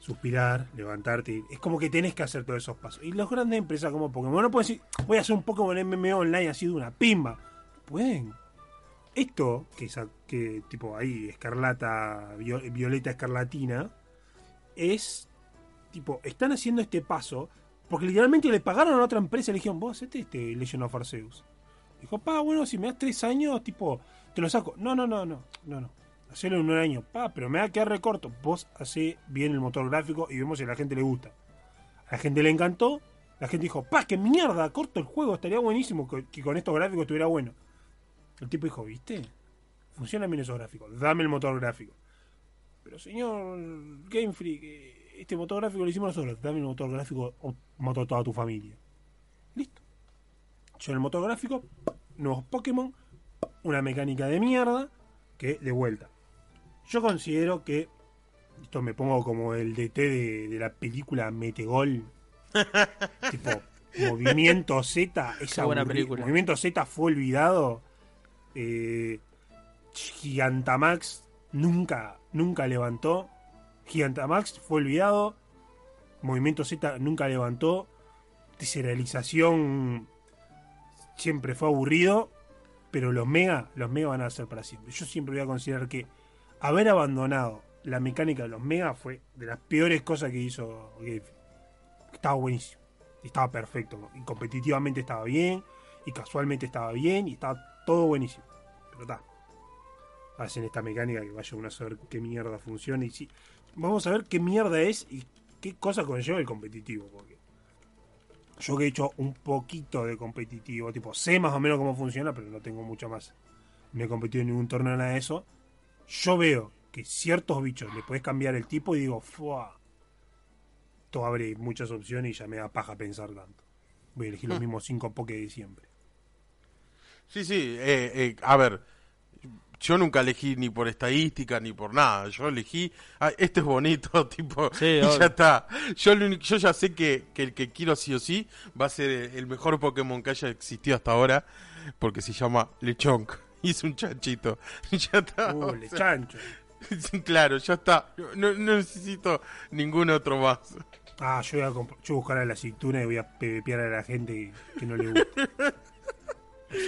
Suspirar, levantarte. Es como que tenés que hacer todos esos pasos. Y las grandes empresas como Pokémon no pueden decir, voy a hacer un Pokémon MMO online así de una pimba. Pueden. Esto, que, es que tipo ahí, escarlata, vio- violeta escarlatina, es tipo, están haciendo este paso porque literalmente le pagaron a otra empresa y le dijeron, vos hacete este Legend of Arceus. Dijo, pa, bueno, si me das tres años, tipo, te lo saco. No, no, no, no, no, no. Hacelo en un año, pa, pero me va a quedar recorto. Vos hacé bien el motor gráfico y vemos si a la gente le gusta. A la gente le encantó, La gente dijo, pa, que mierda, corto el juego, estaría buenísimo que, con estos gráficos estuviera bueno. El tipo dijo, ¿viste? Funcionan bien esos gráficos, dame el motor gráfico. Pero señor Game Freak, eh, este motor gráfico lo hicimos nosotros, dame el motor gráfico o mato a toda tu familia. Listo. Yo en el motor gráfico, nuevos Pokémon, una mecánica de mierda, que de vuelta. Yo considero que, esto me pongo como el DT de, de la película Metegol, [laughs] tipo, Movimiento Z, esa buena película. Movimiento Z fue olvidado. Eh, Gigantamax nunca, nunca levantó. Gigantamax fue olvidado. Movimiento Z nunca levantó. Deserialización siempre fue aburrido. Pero los mega, los mega van a ser para siempre. Yo siempre voy a considerar que haber abandonado la mecánica de los mega fue de las peores cosas que hizo Game Freak. Estaba buenísimo. Estaba perfecto. Y competitivamente estaba bien. Y casualmente estaba bien. Y estaba todo buenísimo. Pero está. Hacen esta mecánica que vaya uno a saber qué mierda funciona. Y sí. Vamos a ver qué mierda es y qué cosa conlleva el competitivo. Porque yo que he hecho un poquito de competitivo. Tipo, sé más o menos cómo funciona, pero no tengo mucho más. No he competido en ningún torneo nada de eso. Yo veo que ciertos bichos le puedes cambiar el tipo y digo, ¡fua! Esto abre muchas opciones y ya me da paja pensar tanto. Voy a elegir los mismos cinco Poké de siempre. Sí, sí, eh, eh, a ver, yo nunca elegí ni por estadística ni por nada, yo elegí, ah, este es bonito, [laughs] tipo, Sí, y obvio. ya está. Yo, lo único- yo ya sé que, que el que quiero sí o sí va a ser el, el mejor Pokémon que haya existido hasta ahora, porque se llama Lechonk, [laughs] es un chanchito, [laughs] ya está. Uh, o le sea, chancho. [laughs] claro, ya está, no, no necesito ningún otro más. Ah, yo voy a, yo voy a buscar a la aceituna y voy a pepear a la gente que, no le gusta.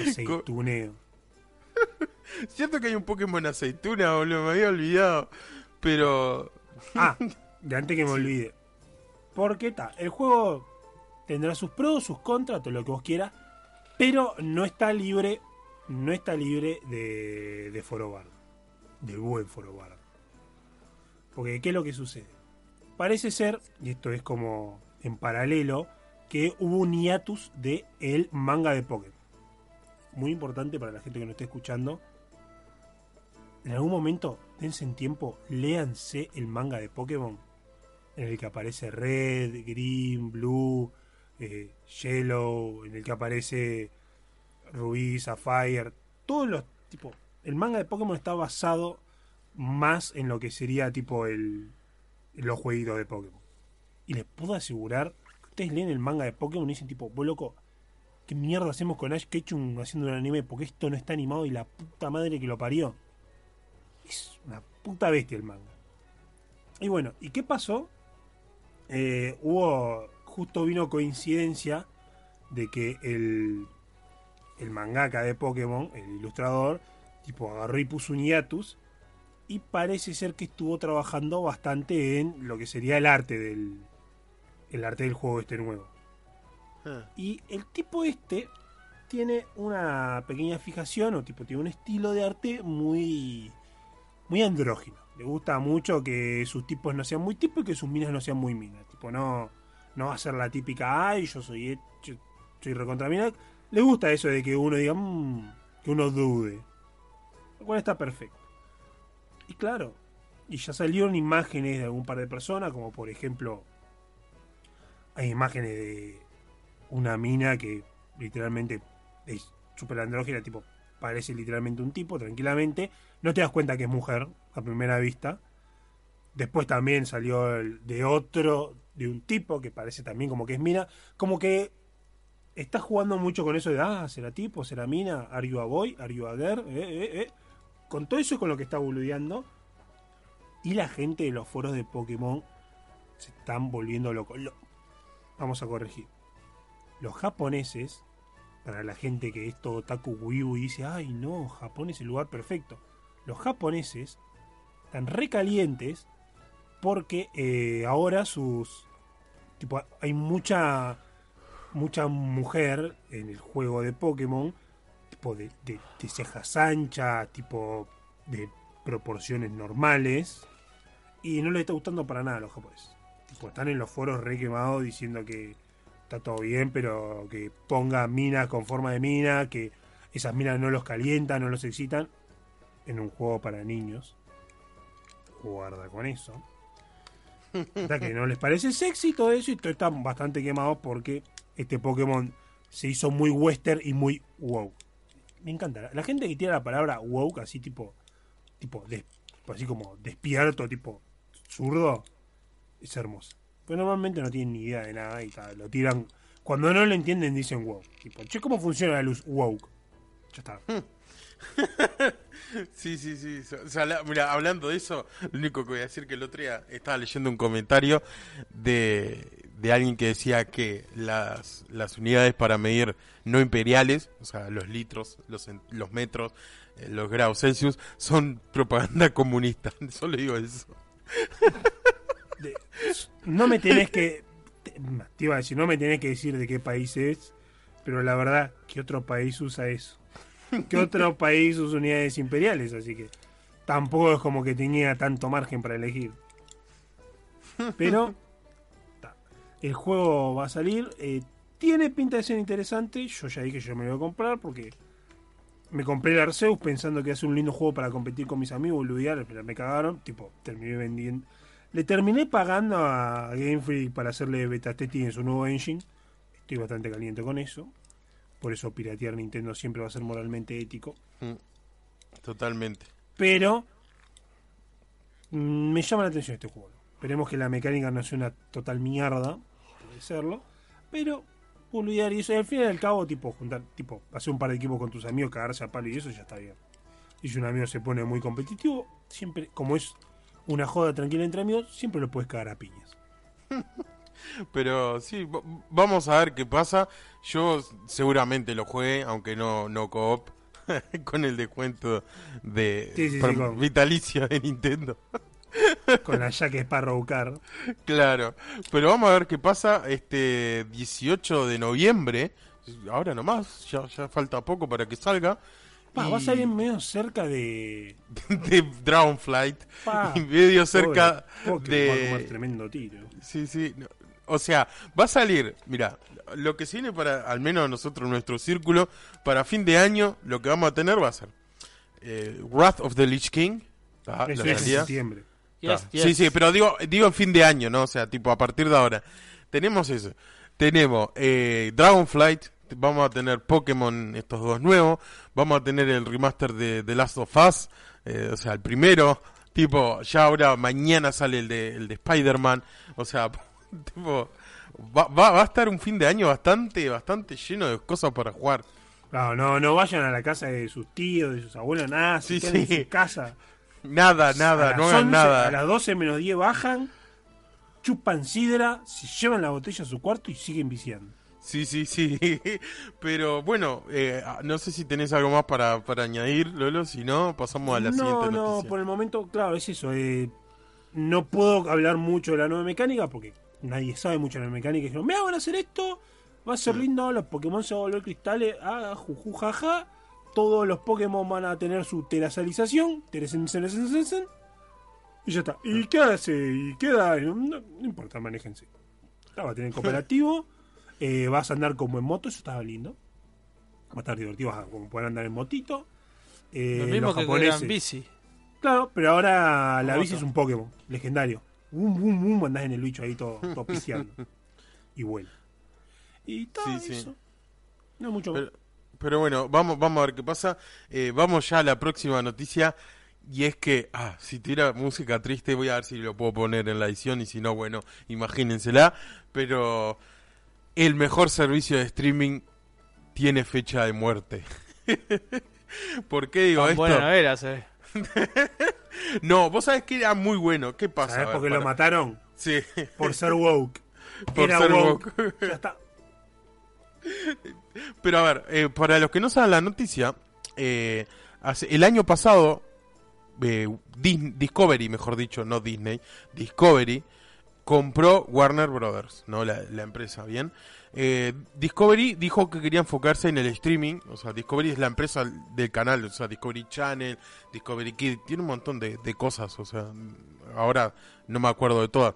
Aceituneo. Cierto que hay un Pokémon aceituna, boludo, me había olvidado, pero... Ah, de antes que me olvide. Porque está, el juego tendrá sus pros, sus contras, todo lo que vos quieras, pero no está libre, no está libre de, de Forobar, del buen Forobar. Porque, ¿qué es lo que sucede? Parece ser, y esto es como en paralelo, que hubo un hiatus de el manga de Pokémon. Muy importante para la gente que nos esté escuchando. En algún momento, dense en tiempo, léanse el manga de Pokémon. En el que aparece Red, Green, Blue, eh, Yellow, en el que aparece Rubí, Sapphire. Todos los tipo. El manga de Pokémon está basado más en lo que sería tipo el los jueguitos de Pokémon. Y les puedo asegurar que ustedes leen el manga de Pokémon y dicen tipo, vos loco, ¿qué mierda hacemos con Ash Ketchum haciendo un anime? Porque esto no está animado y la puta madre que lo parió. Es una puta bestia el manga. Y bueno, ¿y qué pasó? Eh, hubo, justo vino coincidencia de que el, el mangaka de Pokémon, el ilustrador, tipo agarró y puso un hiatus y parece ser que estuvo trabajando bastante en lo que sería el arte del el arte del juego este nuevo. Y el tipo este tiene una pequeña fijación o tipo tiene un estilo de arte muy muy andrógino. Le gusta mucho que sus tipos no sean muy tipos y que sus minas no sean muy minas. Tipo no no va a ser la típica ay yo soy yo soy recontra mina. Le gusta eso de que uno diga "Mm", que uno dude. Lo cual está perfecto. Y claro, y ya salieron imágenes de algún par de personas, como por ejemplo, hay imágenes de una mina que literalmente es super andrógena, tipo, parece literalmente un tipo, tranquilamente. No te das cuenta que es mujer a primera vista. Después también salió el de otro, de un tipo que parece también como que es mina. Como que está jugando mucho con eso de, ah, será tipo, será mina, are you a boy, are you a girl, eh, eh, eh. Con todo eso es con lo que está boludeando. Y la gente de los foros de Pokémon se están volviendo locos. Lo- Vamos a corregir. Los japoneses, para la gente que es todo otaku wibu y dice, ay no, Japón es el lugar perfecto. Los japoneses están recalientes porque eh, ahora sus... Tipo, hay mucha mucha mujer en el juego de Pokémon, tipo de, de- de cejas anchas, tipo de proporciones normales, y no les está gustando para nada a los japoneses. Tipo, están en los foros re quemados diciendo que está todo bien, pero que ponga minas con forma de mina, que esas minas no los calientan, no los excitan, en un juego para niños. Guarda con eso. [laughs] Hasta que no les parece sexy todo eso y están bastante quemados porque este Pokémon se hizo muy western y muy wow. Me encanta. La gente que tiene la palabra woke así tipo, tipo, des- así como despierto, tipo zurdo, es hermoso. Pero normalmente no tienen ni idea de nada y tal, lo tiran. Cuando no lo entienden dicen wow. Tipo, che, ¿cómo funciona la luz? Woke. Ya está. [laughs] Sí, sí, sí. O sea, mira, hablando de eso, lo único que voy a decir que el otro día estaba leyendo un comentario de, de alguien que decía que las, las unidades para medir no imperiales, o sea, los litros, los, los metros, eh, los grados Celsius, son propaganda [laughs] comunista. Solo digo eso. No me tenés que. Te, te iba a decir, no me tenés que decir de qué país es, pero la verdad, ¿qué otro país usa eso? ¿Qué otro país usa unidades imperiales? Así que tampoco es como que tenía tanto margen para elegir. Pero el juego va a salir. eh, tiene pinta de ser interesante. Yo ya dije que yo me lo voy a comprar porque me compré el Arceus pensando que hace un lindo juego para competir con mis amigos, boludear, pero me cagaron. Tipo, terminé vendiendo. Le terminé pagando a Game Freak para hacerle beta testing en su nuevo engine. Estoy bastante caliente con eso. Por eso piratear Nintendo siempre va a ser moralmente ético. Totalmente. Pero mm, me llama la atención este juego. Esperemos que la mecánica no sea una total mierda. Serlo. Pero boludear y eso. Y al fin y al cabo, tipo, juntar, tipo, hacer un par de equipos con tus amigos, cagarse a palo y eso ya está bien. Y si un amigo se pone muy competitivo, siempre, como es una joda tranquila entre amigos, siempre lo puedes cagar a piñas. [laughs] Pero sí, vamos a ver qué pasa. Yo seguramente lo juegue, aunque no, no co-op, [laughs] con el descuento de Sí, sí, sí, por- con- vitalicio de Nintendo. Con la Jack Sparrow Car. Claro, pero vamos a ver qué pasa este 18 de noviembre. Ahora nomás, ya, ya falta poco para que salga. Pa, Y- va a salir medio cerca de. [laughs] de Dragonflight Pa, y medio cerca Pobre, Pokémon va a comer de tremendo tiro. sí sí no. o sea va a salir mira lo que se viene para al menos nosotros nuestro círculo para fin de año lo que vamos a tener va a ser eh, Wrath of the Lich King la es en salida. septiembre. Yes, yes. Sí, sí, pero digo, digo en fin de año, ¿no? O sea, tipo a partir de ahora. Tenemos eso. Tenemos eh, Dragonflight, vamos a tener Pokémon, estos dos nuevos. Vamos a tener el remaster de The Last of Us, eh, o sea, el primero. Tipo, ya ahora mañana sale el de, el de Spider-Man. O sea, [laughs] tipo, va, va, va a estar un fin de año bastante, bastante lleno de cosas para jugar. No, no, no vayan a la casa de sus tíos, de sus abuelos, nada. Sí, Sí, en su casa. Nada, nada, no hagan 11, nada. A las 12 menos 10 bajan, chupan sidra, se llevan la botella a su cuarto y siguen viciando. Sí, sí, sí. [laughs] Pero bueno, eh, no sé si tenés algo más para, para añadir, Lolo. Si no, pasamos a la no, siguiente no, noticia. por el momento, claro, es eso. eh, no puedo hablar mucho de la nueva mecánica porque nadie sabe mucho de la mecánica. Dijeron, me van a hacer esto, va a ser lindo, los Pokémon se van a volver cristales, ah, juju, jaja. Todos los Pokémon van a tener su terasalización, y ya está. ¿Y qué hace? ¿Y qué da? No, no importa, manéjense. Ah, va a tener cooperativo, [laughs] eh, vas a andar como en moto, eso estaba lindo. Va a estar divertido, vas a como poder andar en motito. Eh, Lo mismo los que japoneses- en bici. Claro, pero ahora la Como bici es un Pokémon legendario. Bum, bum, bum, andás en el bicho ahí todo, [laughs] todo piseando. y vuela. Y todo Sí, sí. eso. No mucho Pero, pero bueno, vamos, vamos a ver qué pasa. Eh, vamos ya a la próxima noticia. Y es que, ah, si tuviera música triste, voy a ver si lo puedo poner en la edición. Y si no, bueno, imagínensela. Pero el mejor servicio de streaming tiene fecha de muerte. [laughs] ¿Por qué digo Tan esto? buena no era, ve. [laughs] No, vos sabés que era muy bueno. ¿Qué pasa? ¿Sabés A ver, por qué lo mataron? Sí, Por ser woke. [laughs] por Era ser woke. woke. Ya está. Pero a ver, eh, para los que no saben la noticia, eh, hace, el año pasado, eh, Dis- Discovery, mejor dicho, no Disney, Discovery compró Warner Brothers, ¿no? La, la empresa, ¿bien? Eh, Discovery dijo que quería enfocarse en el streaming, o sea, Discovery es la empresa del canal, o sea, Discovery Channel, Discovery Kid, tiene un montón de, de cosas, o sea, ahora no me acuerdo de todas.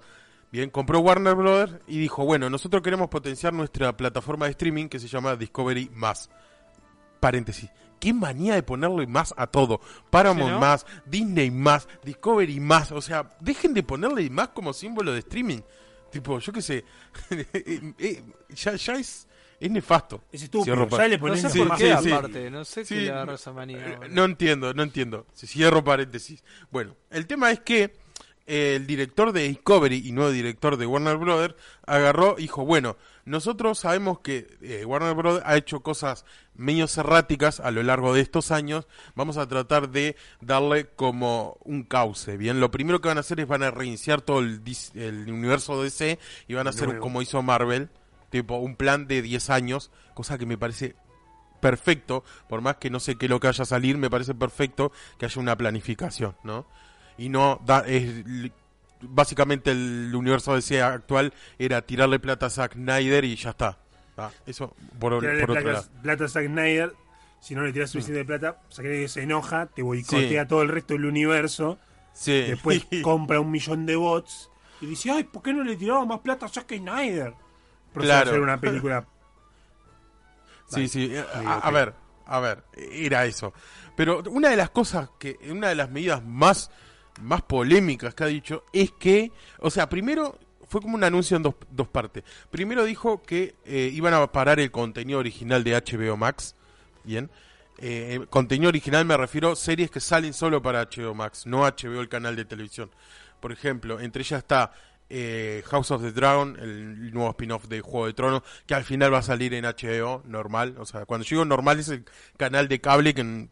Bien, compró Warner Brothers y dijo, bueno, nosotros queremos potenciar nuestra plataforma de streaming que se llama Discovery Más. Paréntesis. Qué manía de ponerle más a todo. Paramount Sí, ¿no? más, Disney más, Discovery más. O sea, dejen de ponerle más como símbolo de streaming. Tipo, yo qué sé. [laughs] eh, eh, ya, ya es, es nefasto. Es estúpido. Ya le No pones sé por qué, sí, sí. aparte. No sé Sí, qué le agarró no- esa manía. Eh, boludo. No entiendo, no entiendo. Si cierro paréntesis. Bueno, el tema es que el director de Discovery y nuevo director de Warner Brothers agarró y dijo, bueno, nosotros sabemos que eh, Warner Brothers ha hecho cosas medio erráticas a lo largo de estos años, vamos a tratar de darle como un cauce, bien, lo primero que van a hacer es van a reiniciar todo el, el universo DC y van a hacer como hizo Marvel, tipo un plan de 10 años, cosa que me parece perfecto, por más que no sé qué es lo que vaya a salir, me parece perfecto que haya una planificación, ¿no? Y no, da, es, básicamente el universo DC actual era tirarle plata a Zack Snyder y ya está. ¿tá? Eso por, Tirarle por otro lado. plata a Zack Snyder. Si no le tiras suficiente plata, Zack Snyder se enoja, te boicotea Sí. todo el resto del universo. Sí. Después [laughs] compra un millón de bots y dice, ay, ¿por qué no le tiraba más plata a Zack Snyder? A Claro. hacer una película. [laughs] Sí, sí. eh, Sí, A, ver, a ver, era eso. Pero una de las cosas que, una de las medidas más, más polémicas que ha dicho es que, o sea, primero fue como un anuncio en dos, dos partes. Primero dijo que eh, iban a parar el contenido original de HBO Max. Bien. Eh, contenido original me refiero a series que salen solo para HBO Max, no HBO el canal de televisión. Por ejemplo, entre ellas está eh, House of the Dragon, el nuevo spin-off de Juego de Tronos, que al final va a salir en HBO normal. O sea, cuando digo normal es el canal de cable que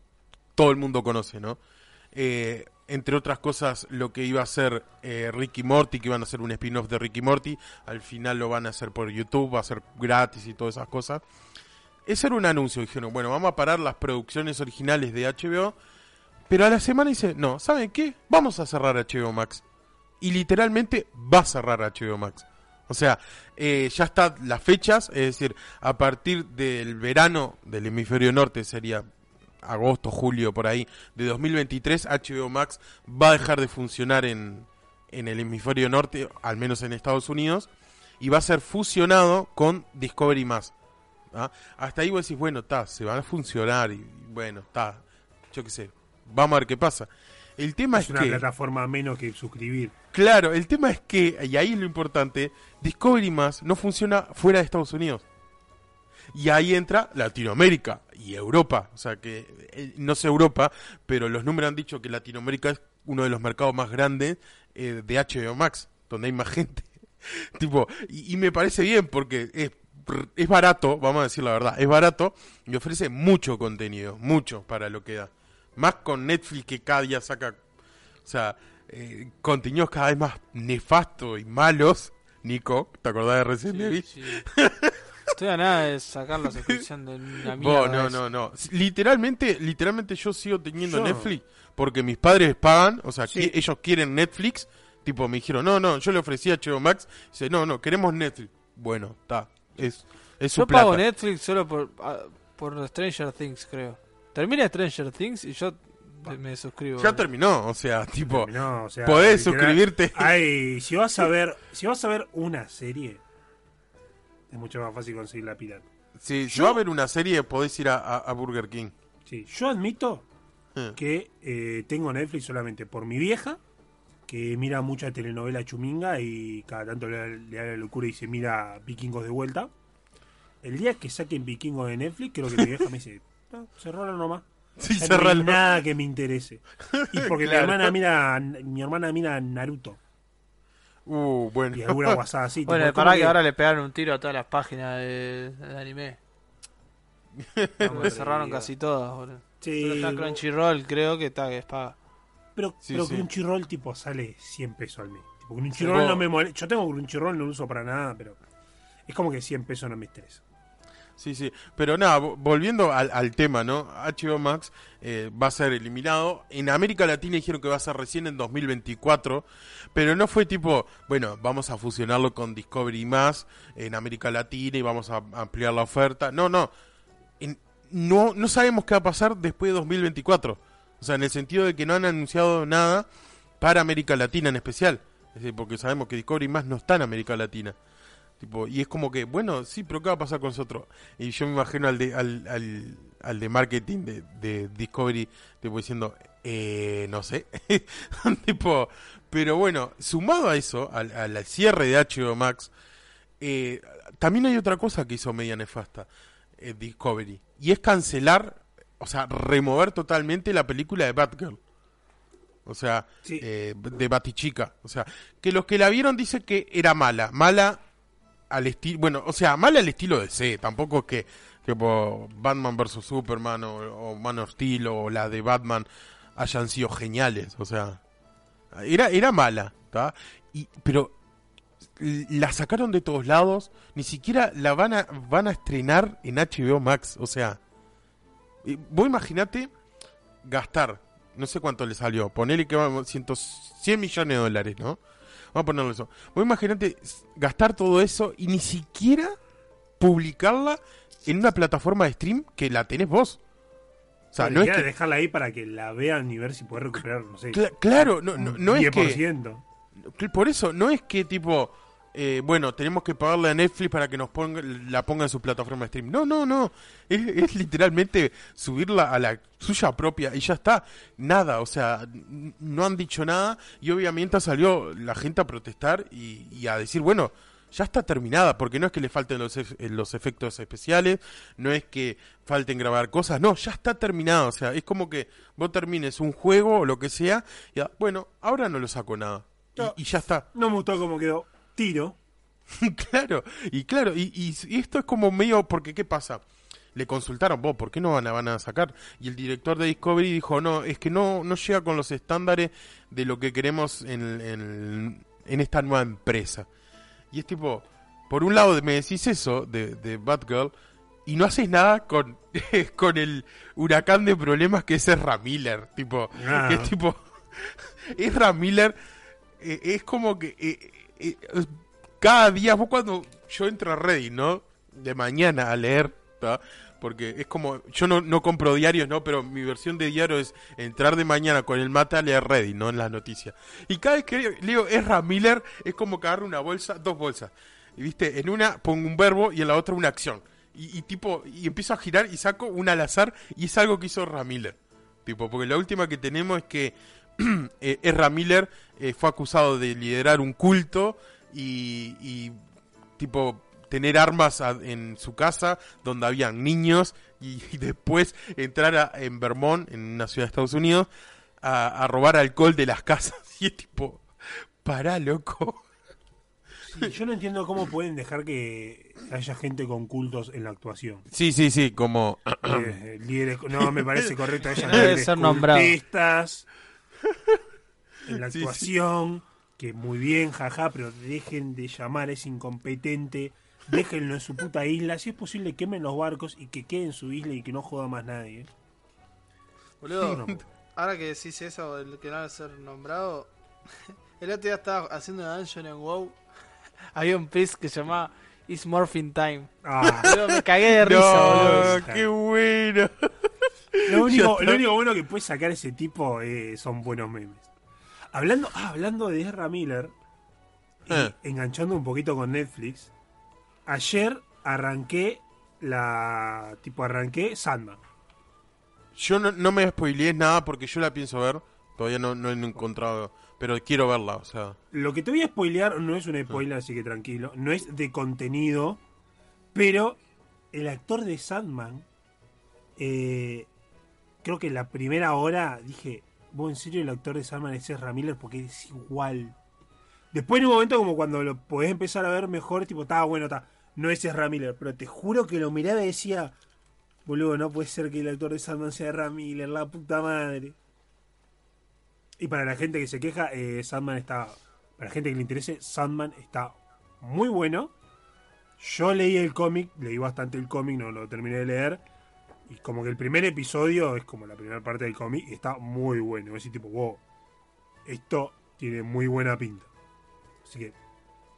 todo el mundo conoce, ¿no? Eh, entre otras cosas, lo que iba a ser eh, Ricky Morty, que iban a hacer un spin-off de Ricky Morty, al final lo van a hacer por YouTube, va a ser gratis y todas esas cosas. Ese era un anuncio, dijeron, bueno, vamos a parar las producciones originales de HBO, pero a la semana dice, no, ¿saben qué? Vamos a cerrar HBO Max. Y literalmente va a cerrar HBO Max. O sea, eh, ya están las fechas, es decir, a partir del verano del hemisferio norte sería agosto, julio, por ahí, de 2023, HBO Max va a dejar de funcionar en, en el hemisferio norte, al menos en Estados Unidos, y va a ser fusionado con Discovery Más. ¿ah? Hasta ahí vos decís, bueno, está, se van a funcionar, y bueno, está, yo qué sé, vamos a ver qué pasa. El tema es, Es una que... plataforma menos que suscribir. Claro, el tema es que, y ahí es lo importante, Discovery Más no funciona fuera de Estados Unidos. Y ahí entra Latinoamérica y Europa. O sea que, eh, no sé Europa, pero los números han dicho que Latinoamérica es uno de los mercados más grandes eh, de HBO Max, donde hay más gente. [laughs] tipo, y, y me parece bien porque es, es barato, vamos a decir la verdad, es barato y ofrece mucho contenido, mucho para lo que da. Más con Netflix que cada día saca o sea, eh, contenidos cada vez más nefastos y malos. Nico, ¿te acordás de Evil? Sí, sí. [laughs] Estoy a nada de sacar la suscripción de una [laughs] mierda. No, no, no. Literalmente, literalmente yo sigo teniendo Yo- Netflix porque mis padres pagan, o sea, Sí. qui- ellos quieren Netflix. Tipo, me dijeron, no, no, yo le ofrecí a HBO Max. Dice, no, no, queremos Netflix. Bueno, está. Es, es su Yo pago. Netflix solo por, ah, por Stranger Things, creo. Termina Stranger Things y yo me suscribo. Ya terminó, o sea, tipo, o sea, podés literal- suscribirte. Ay, si vas a [laughs] ver, si vas a ver una serie, es mucho más fácil conseguir la pirata. Si, Yo- va a ver una serie, podés ir a, a- a Burger King. Sí, yo admito Eh. que eh, tengo Netflix solamente por mi vieja, que mira mucha telenovela chuminga y cada tanto le, da- le da la locura y se mira Vikingos de vuelta. El día que saquen Vikingos de Netflix, creo que mi vieja me dice, [laughs] no, cerralo nomás. Sí, no hay nada que me interese. [laughs] Y porque Claro. mi hermana mira mi hermana mira Naruto Uh, bueno. y alguna guasada así. Bueno, como que ahora le pegaron un tiro a todas las páginas de, de anime. [laughs] Como que cerraron casi todas, boludo. Sí, Solo está Crunchyroll, creo que está que es paga. Pero, Sí, pero sí. Crunchyroll tipo sale 100 pesos al mes. Tipo, Crunchyroll vos- no me molesta. Yo tengo Crunchyroll, no lo uso para nada, pero es como que 100 pesos no me estresa. Sí, sí. Pero nada, vo- volviendo al, al tema, ¿no? HBO Max eh, va a ser eliminado. En América Latina dijeron que va a ser recién en 2024. Pero no fue tipo, bueno, vamos a fusionarlo con Discovery Más en América Latina y vamos a ampliar la oferta. No, no. No, no sabemos qué va a pasar después de 2024. O sea, en el sentido de que no han anunciado nada para América Latina en especial. Es decir, porque sabemos que Discovery más no está en América Latina. Tipo, y es como que, bueno, sí, pero ¿qué va a pasar con nosotros? Y yo me imagino al de, al, al, al de marketing de, de Discovery, tipo diciendo, eh, no sé. [laughs] tipo, pero bueno, sumado a eso, al, al cierre de HBO Max, eh, también hay otra cosa que hizo media nefasta eh, Discovery, y es cancelar, o sea, remover totalmente la película de Batgirl. O sea, Sí. eh, de Batichica. O sea, que los que la vieron dicen que era mala. Mala al estilo. Bueno, o sea, mala al estilo de C. Tampoco que, tipo, Batman vs Superman o, o Man of Steel o la de Batman hayan sido geniales. O sea, era, era mala. pero la sacaron de todos lados. Ni siquiera la van a, van a estrenar en HBO Max. O sea, vos imaginate gastar, no sé cuánto le salió, ponele que vamos, 100, 100 millones de dólares, ¿no? Vamos a ponerlo eso. Vos imaginate s- gastar todo eso y ni siquiera publicarla en una plataforma de stream que la tenés vos. O sea, no es que... dejarla ahí para que la vean y ver si puede recuperar, no sé. Cla- claro, no, no, no es que... 10%. Por eso, no es que tipo, eh, bueno, tenemos que pagarle a Netflix para que nos ponga, la ponga en su plataforma de stream. No, no, no. Es, es [laughs] literalmente subirla a la suya propia y ya está. Nada, o sea, no han dicho nada y obviamente salió la gente a protestar y, y a decir, bueno, ya está terminada, porque no es que le falten los, ef- eh, los efectos especiales, no es que falten grabar cosas, no, ya está terminado, o sea, es como que vos termines un juego o lo que sea, y bueno, ahora no lo saco nada, y- y ya está. No me gustó cómo quedó. Tiro. [laughs] claro, y claro, y, y- y esto es como medio, porque ¿qué pasa? Le consultaron, vos, ¿por qué no van a, van a sacar? Y el director de Discovery dijo, no, es que no, no llega con los estándares de lo que queremos en, en, en esta nueva empresa. Y es tipo, por un lado me decís eso de, de Batgirl y no haces nada con, [laughs] con el huracán de problemas que es Ezra Miller, tipo, Ah. que es tipo, [laughs] Ezra Miller eh, es como que eh, cada día, vos cuando yo entro a Reddit, ¿no? De mañana a leer, ¿tá? Porque es como, yo no, no compro diarios, ¿no? Pero mi versión de diario es entrar de mañana con el mata a leer Reddit, ¿no? En las noticias. Y cada vez que leo Ezra Miller es como agarro una bolsa, dos bolsas. Y viste, en una pongo un verbo y en la otra una acción. Y, y tipo, y empiezo a girar y saco una al azar y es algo que hizo Ezra Miller. Tipo, porque la última que tenemos es que [clears throat] eh, Ezra Miller eh, fue acusado de liderar un culto y, y, tipo tener armas a- en su casa donde habían niños y, [laughs] y después entrar a- en Vermont, en una ciudad de Estados Unidos, a, a robar alcohol de las [laughs] casas. Y es tipo, pará, loco. Sí, yo no entiendo cómo pueden dejar que haya gente con cultos en la actuación. Sí, sí, sí, como... [clears throat] Eh, líderes, no me parece correcto Debe líderes ser nombrado. En la Sí, sí. actuación, que muy bien, jaja, pero dejen de llamar a ese incompetente, déjenlo en su puta isla, si es posible quemen los barcos y que quede en su isla y que no joda más nadie. Boludo, Sí, no. ahora que decís eso, el que no va a ser nombrado, [laughs] el otro día estaba haciendo una dungeon en WoW, [laughs] había un priest que se llamaba It's Morphin Time. Ah, Boludo, me cagué de risa, boludo. no, qué bueno. [laughs] lo, único bueno que puede sacar ese tipo eh, son buenos memes. Hablando, ah, hablando de Ezra Miller, y Eh. enganchando un poquito con Netflix, ayer arranqué la. tipo arranqué Sandman. Yo no, no me spoileé nada porque yo la pienso ver. Todavía no, no he encontrado, pero quiero verla, o sea... Lo que te voy a spoilear no es un spoiler, así que tranquilo. No es de contenido, pero el actor de Sandman, eh, creo que la primera hora dije, vos en serio el actor de Sandman es Ezra Miller porque es igual. Después en un momento como cuando lo podés empezar a ver mejor, tipo, está bueno, está, no es Ezra Miller, pero te juro que lo miraba y decía, boludo, no puede ser que el actor de Sandman sea Ezra Miller, la puta madre. Y para la gente que se queja, eh, Sandman está. Para la gente que le interese, Sandman está muy bueno. Yo leí el cómic, leí bastante el cómic, no lo terminé de leer. Y como que el primer episodio es como la primera parte del cómic y está muy bueno. Es decir, tipo, wow, esto tiene muy buena pinta. Así que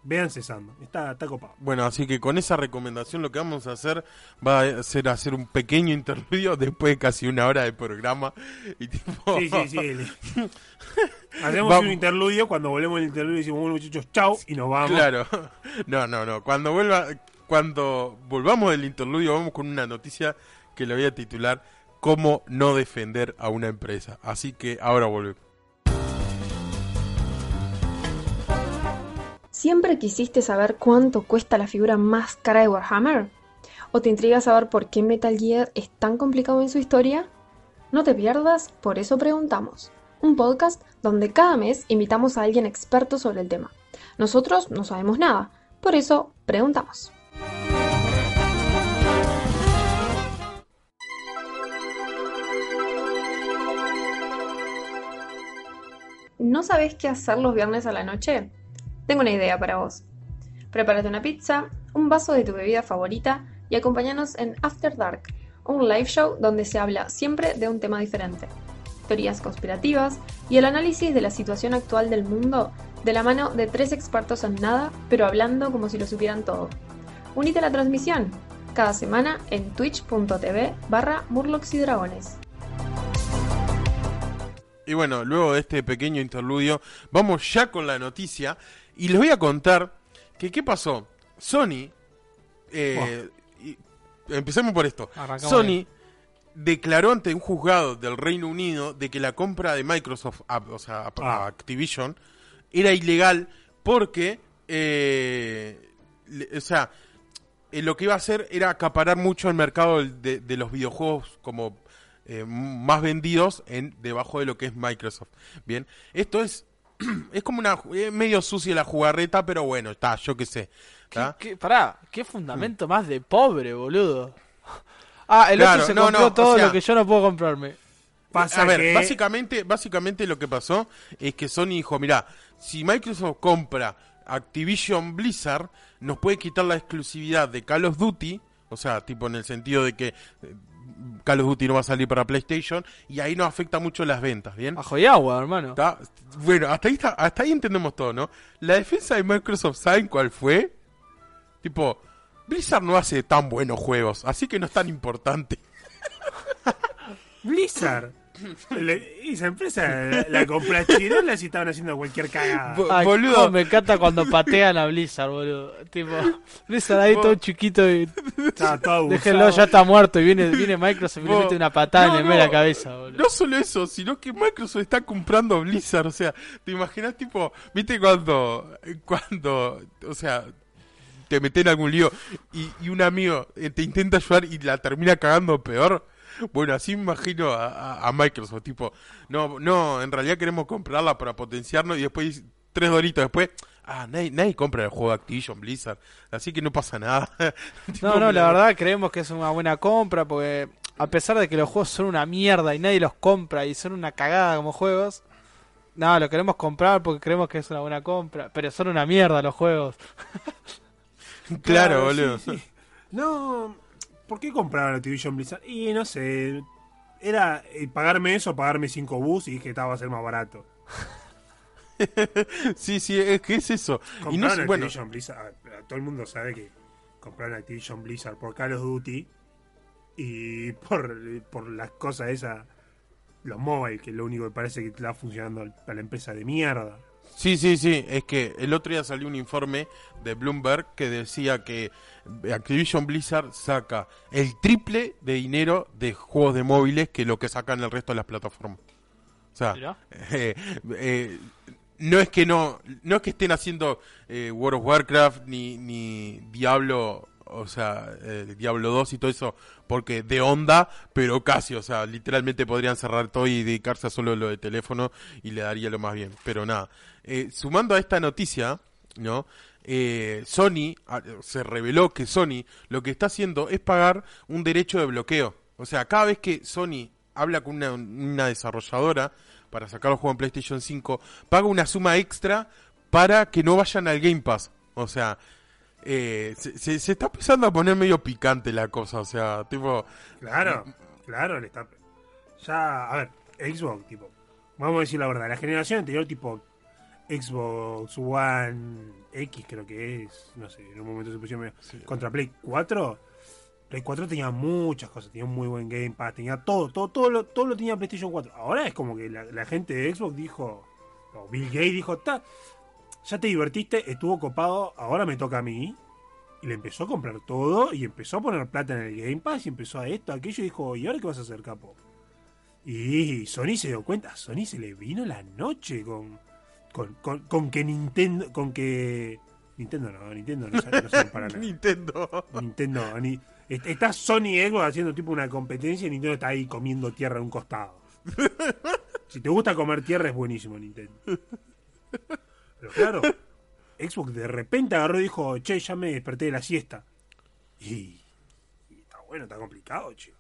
Vean cesando. Está, está copado. Bueno, así que con esa recomendación lo que vamos a hacer va a ser hacer un pequeño interludio después de casi una hora de programa. Y tipo, Sí, sí, sí. [laughs] Hacemos Vamos. un interludio. Cuando volvemos del interludio decimos, bueno, muchachos, chau. Y nos vamos. Claro. [laughs] No, no, no. Cuando vuelva, cuando volvamos del interludio, vamos con una noticia que le voy a titular Cómo no defender a una empresa. Así que ahora volvemos. ¿Siempre quisiste saber cuánto cuesta la figura más cara de Warhammer? ¿O te intriga saber por qué Metal Gear es tan complicado en su historia? No te pierdas, por eso preguntamos. Un podcast donde cada mes invitamos a alguien experto sobre el tema. Nosotros no sabemos nada, por eso preguntamos. ¿No sabes qué hacer los viernes a la noche? Tengo una idea para vos. Prepárate una pizza, un vaso de tu bebida favorita y acompáñanos en After Dark, un live show donde se habla siempre de un tema diferente. Teorías conspirativas y el análisis de la situación actual del mundo de la mano de tres expertos en nada, pero hablando como si lo supieran todo. Unite a la transmisión, cada semana en twitch.tv barra y Dragones. Y bueno, luego de este pequeño interludio, vamos ya con la noticia. Y les voy a contar que qué pasó. Sony, eh, y- empecemos por esto. Arrancamos Sony bien. declaró ante un juzgado del Reino Unido de que la compra de Microsoft, a- o sea, a- a Ah. Activision, era ilegal porque, eh, le- o sea, eh, lo que iba a hacer era acaparar mucho el mercado de los videojuegos como eh, más vendidos en debajo de lo que es Microsoft. Bien, esto es [clears throat] es como una es medio sucia la jugarreta, pero bueno, está, yo qué sé. ¿Qué, ¿tá? qué- pará, qué fundamento más de pobre, boludo. [laughs] Ah, el Claro, otro se no, compró no, o todo sea- lo que yo no puedo comprarme. Pasa a ver, que- básicamente, básicamente lo que pasó es que Sony dijo, mira, si Microsoft compra Activision Blizzard, nos puede quitar la exclusividad de Call of Duty, o sea, tipo en el sentido de que eh, Call of Duty no va a salir para PlayStation, y ahí nos afecta mucho las ventas, ¿bien? Ajo y agua, hermano. ¿Está? Bueno, hasta ahí, está- hasta ahí entendemos todo, ¿no? La defensa de Microsoft, ¿saben cuál fue? Tipo, Blizzard no hace tan buenos juegos, así que no es tan importante. [laughs] Blizzard. Le- esa empresa la, la compró Chirona si estaban haciendo cualquier cagada. Ay, boludo. me encanta cuando patean a Blizzard, boludo. Tipo, Blizzard ahí todo chiquito y Estaba todo déjenlo, ya está muerto. Y viene, viene Microsoft y le mete una patada No, en el de la no, cabeza, boludo. No solo eso, sino que Microsoft está comprando Blizzard. O sea, ¿te imaginas, tipo, viste cuando, cuando, o sea, te meten en algún lío y, y un amigo eh, te intenta ayudar y la termina cagando peor? Bueno, así me imagino a, a- Microsoft, tipo, no, no, en realidad queremos comprarla para potenciarnos y después, tres doritos después, ah, nadie, nadie compra el juego de Activision Blizzard, así que no pasa nada. [laughs] Tipo, No, no, la verdad creemos que es una buena compra porque a pesar de que los juegos son una mierda y nadie los compra y son una cagada como juegos, no, lo queremos comprar porque creemos que es una buena compra, pero son una mierda los juegos. [laughs] Claro, boludo. sí. No, ¿por qué compraron Activision Blizzard? Y no sé, era eh, pagarme eso, pagarme 5 bus y dije que estaba a ser más barato. [laughs] Sí, sí, es que es eso. Y no Compraron bueno, Activision Blizzard, todo el mundo sabe que compraron Activision Blizzard por Call of Duty y por, por las cosas esas, los mobile, que es lo único que parece que está funcionando a la empresa de mierda. Sí, sí, sí, es que el otro día salió un informe de Bloomberg que decía que Activision Blizzard saca el triple de dinero de juegos de móviles que lo que sacan el resto de las plataformas. O sea, [laughs] eh, eh, no es que no, no es que estén haciendo eh, World of Warcraft ni, ni Diablo, o sea, eh, Diablo 2 y todo eso, porque de onda, pero casi, o sea, literalmente podrían cerrar todo y dedicarse a solo lo de teléfono y le daría lo más bien, pero nada. Eh, sumando a esta noticia, ¿no? Eh, Sony ah, se reveló que Sony lo que está haciendo es pagar un derecho de bloqueo. O sea, cada vez que Sony habla con una, una desarrolladora para sacar los juegos en PlayStation 5, paga una suma extra para que no vayan al Game Pass. O sea, eh, se, se- se está empezando a poner medio picante la cosa. O sea, tipo, Claro, claro, le está. Ya, a ver, Xbox, tipo, vamos a decir la verdad, la generación anterior, tipo, Xbox One X, creo que es, no sé, en un momento se pusieron medio- Sí. contra Play 4. Play 4 tenía muchas cosas, tenía un muy buen Game Pass, tenía todo, todo, todo lo, todo lo tenía PlayStation 4. Ahora es como que la, la gente de Xbox dijo, o Bill Gates dijo, "Ta, ya te divertiste, estuvo copado, ahora me toca a mí. Y le empezó a comprar todo y empezó a poner plata en el Game Pass y empezó a esto, a aquello y dijo, ¿y ahora qué vas a hacer, capo? Y Sony se dio cuenta, a Sony se le vino la noche con, con, con, con que Nintendo, con que... Nintendo no, Nintendo no, sale- no para [laughs] nada. Nintendo. Nintendo, ni, est- está Sony Xbox haciendo tipo una competencia y Nintendo está ahí comiendo tierra a un costado. Si te gusta comer tierra es buenísimo Nintendo. Pero claro, [laughs] Xbox de repente agarró y dijo, che, ya me desperté de la siesta. Y, y está bueno, está complicado, che.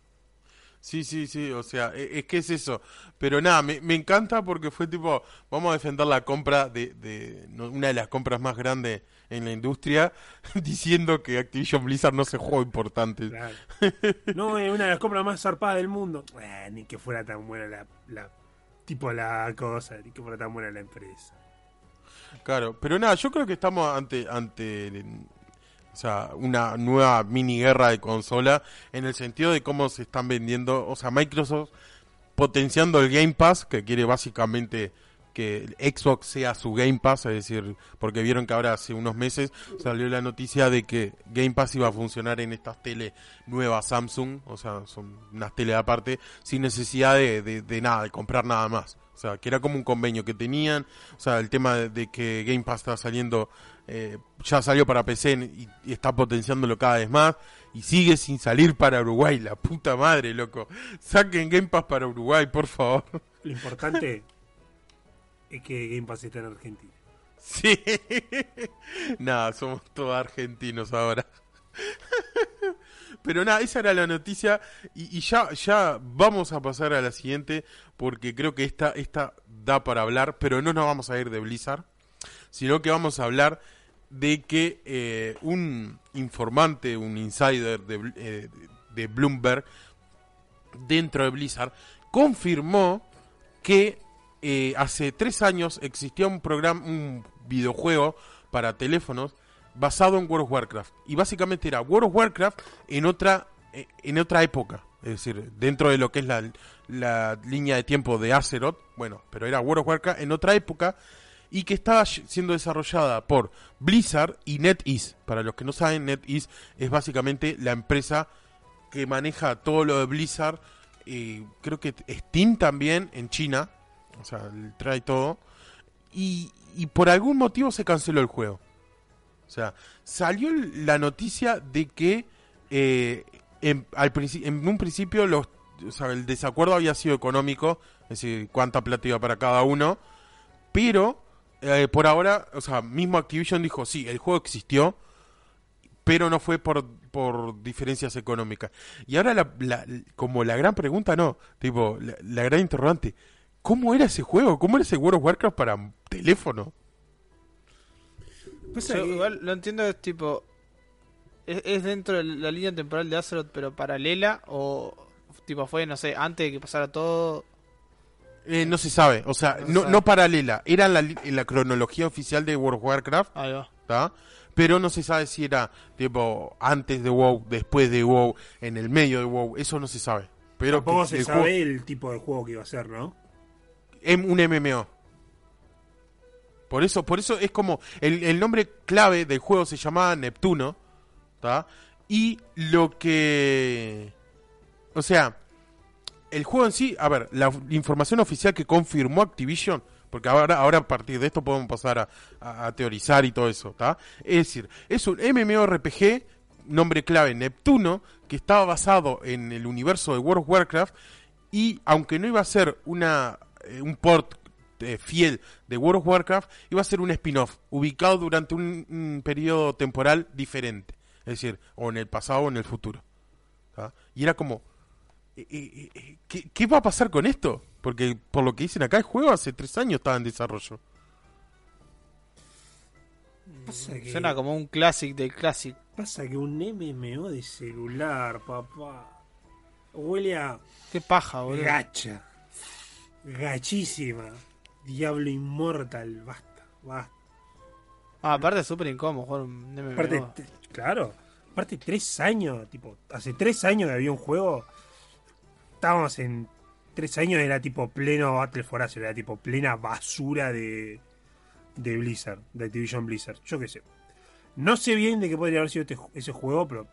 Sí, sí, sí, o sea, e- es, que es eso. Pero nada, me, me encanta porque fue tipo, vamos a defender la compra de, de no- una de las compras más grandes en la industria, [laughs] diciendo que Activision Blizzard no se juego importante. Claro. [laughs] No, es una de las compras más zarpadas del mundo. Eh, ni que fuera tan buena la, la tipo la cosa, ni que fuera tan buena la empresa. Claro, pero nada, yo creo que estamos ante, ante o sea, una nueva mini guerra de consola en el sentido de cómo se están vendiendo, o sea, Microsoft potenciando el Game Pass, que quiere básicamente que Xbox sea su Game Pass, es decir, porque vieron que ahora hace unos meses salió la noticia de que Game Pass iba a funcionar en estas tele nuevas Samsung, o sea, son unas tele aparte, sin necesidad de- de nada, de comprar nada más. O sea, que era como un convenio que tenían, o sea, el tema de, de que Game Pass está saliendo, eh, ya salió para PC y, y está potenciándolo cada vez más, y sigue sin salir para Uruguay, la puta madre, loco. Saquen Game Pass para Uruguay, por favor. Lo importante [laughs] es que Game Pass está en Argentina. Sí. [laughs] Nada, somos todos argentinos ahora. [laughs] Pero nada, esa era la noticia y, ya, ya vamos a pasar a la siguiente porque creo que esta, esta da para hablar, pero no nos vamos a ir de Blizzard, sino que vamos a hablar de que eh, un informante, un insider de, eh, de Bloomberg dentro de Blizzard confirmó que eh, hace tres años existía un programa, un videojuego para teléfonos basado en World of Warcraft y básicamente era World of Warcraft en otra eh, en otra época, es decir, dentro de lo que es la, la línea de tiempo de Azeroth, bueno, pero era World of Warcraft en otra época y que estaba siendo desarrollada por Blizzard y NetEase. Para los que no saben, NetEase es básicamente la empresa que maneja todo lo de Blizzard. y creo que Steam también en China. O sea, trae todo. Y por algún motivo se canceló el juego. O sea, salió la noticia de que eh, en, al en un principio los, o sea, el desacuerdo había sido económico, es decir, cuánta plata iba para cada uno, pero eh, por ahora, o sea, mismo Activision dijo, sí, el juego existió, pero no fue por, por diferencias económicas. Y ahora, la, la- como la gran pregunta, no, tipo, la, la gran interrogante, ¿cómo era ese juego? ¿Cómo era ese World of Warcraft para teléfono? Yo igual lo entiendo, es tipo. ¿Es, es dentro de la línea temporal de Azeroth, pero paralela? ¿O tipo fue, no sé, antes de que pasara todo? Eh, no se sabe, o sea, No no, paralela, era en la, la cronología oficial de World of Warcraft, Ahí va. ¿tá? pero no se sabe si era tipo antes de WoW, después de WoW, en el medio de WoW, eso no se sabe. Pero Tampoco que se el sabe juego- el tipo de juego que iba a ser, ¿no? un MMO. Por eso, por eso es como el, el nombre clave del juego se llamaba Neptuno, ¿tá? Y lo que, o sea, el juego en sí, a ver, la información oficial que confirmó Activision, porque ahora, ahora a partir de esto podemos pasar a, a- teorizar y todo eso. Es decir, es un MMORPG, nombre clave Neptuno, que estaba basado en el universo de World of Warcraft y aunque no iba a ser una eh, un port eh, fiel de World of Warcraft, iba a ser un spin-off ubicado durante un, un periodo temporal diferente, es decir, o en el pasado o en el futuro. Y era como, eh, eh, eh, ¿qué, qué va a pasar con esto? Porque por lo que dicen acá, el juego hace tres años estaba en desarrollo. Pasa que, Suena como un classic del classic. pasa que un MMO de celular, papá, huele a Qué paja, boludo. gacha. Gachísima. Diablo Inmortal, basta. basta. Ah, aparte es súper incómodo jugar un MMO. Aparte, te- claro, aparte tres años, tipo, hace tres años que había un juego, estábamos en tres años, era tipo pleno Battle for Azeroth, era tipo plena basura de, de Blizzard, de Activision Blizzard, yo qué sé. No sé bien de qué podría haber sido este ese juego, pero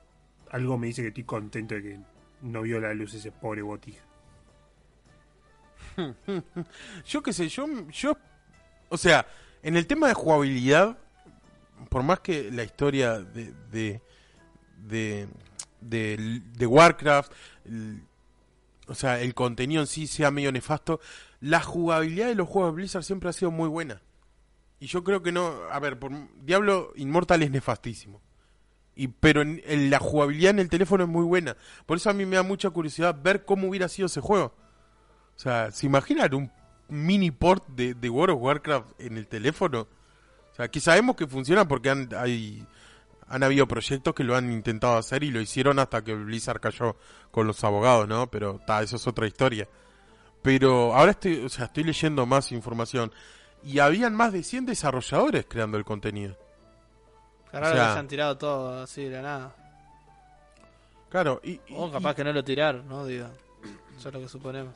algo me dice que estoy contento de que no vio la luz ese pobre botija. [laughs] Yo qué sé, yo, yo, o sea, en el tema de jugabilidad, por más que la historia de, de, de, Warcraft, el- o sea, el contenido en sí sea medio nefasto, la jugabilidad de los juegos de Blizzard siempre ha sido muy buena. Y yo creo que no, a ver, por Diablo Inmortal es nefastísimo. Y, pero en, en la jugabilidad en el teléfono es muy buena. Por eso a mí me da mucha curiosidad ver cómo hubiera sido ese juego. O sea, ¿se imaginan un mini port de, de World of Warcraft en el teléfono? O sea, que sabemos que funciona porque han, hay, han habido proyectos que lo han intentado hacer y lo hicieron hasta que Blizzard cayó con los abogados, ¿no? Pero ta, eso es otra historia. Pero ahora estoy, o sea, estoy leyendo más información y habían más de 100 desarrolladores creando el contenido. Claro, o que sea- hayan tirado todo así de la nada. Claro, y, y- O capaz que no lo tiraron, ¿no? Digo. Eso es lo que suponemos.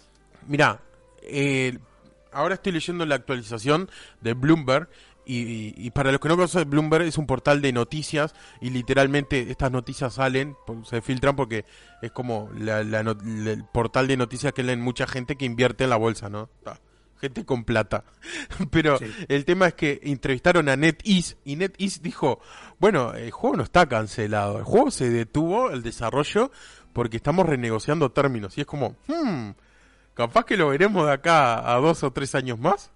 Mira, ahora estoy leyendo la actualización de Bloomberg y, para los que no conocen, Bloomberg es un portal de noticias y literalmente estas noticias salen, pues, se filtran porque es como la- la no- la- el portal de noticias que leen mucha gente que invierte en la bolsa, ¿no? Ta, Gente con plata. [laughs] Pero Sí. el tema es que entrevistaron a NetEase y NetEase dijo, bueno, el juego no está cancelado, el juego se detuvo el desarrollo porque estamos renegociando términos. Y es como, hmm, capaz que lo veremos de acá a dos o tres años más.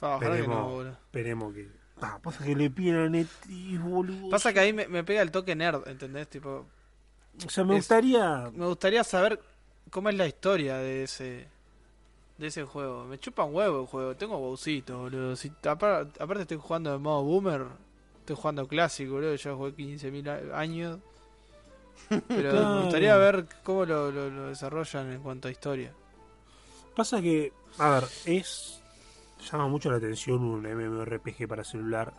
No, esperemos, que... Ah, pasa que le piden boludo. Pasa que ahí me, me pega el toque nerd, ¿entendés? Tipo, O sea, me es- gustaría... me gustaría saber cómo es la historia de ese de ese juego. Me chupa un huevo el juego. Tengo bowcito, boludo. Si, apar- aparte estoy jugando en modo boomer. Estoy jugando clásico, boludo. Ya jugué 15.000 a- años. Pero Claro. me gustaría ver cómo lo, lo- lo desarrollan en cuanto a historia. Pasa que, a ver, es. llama mucho la atención un MMORPG para celular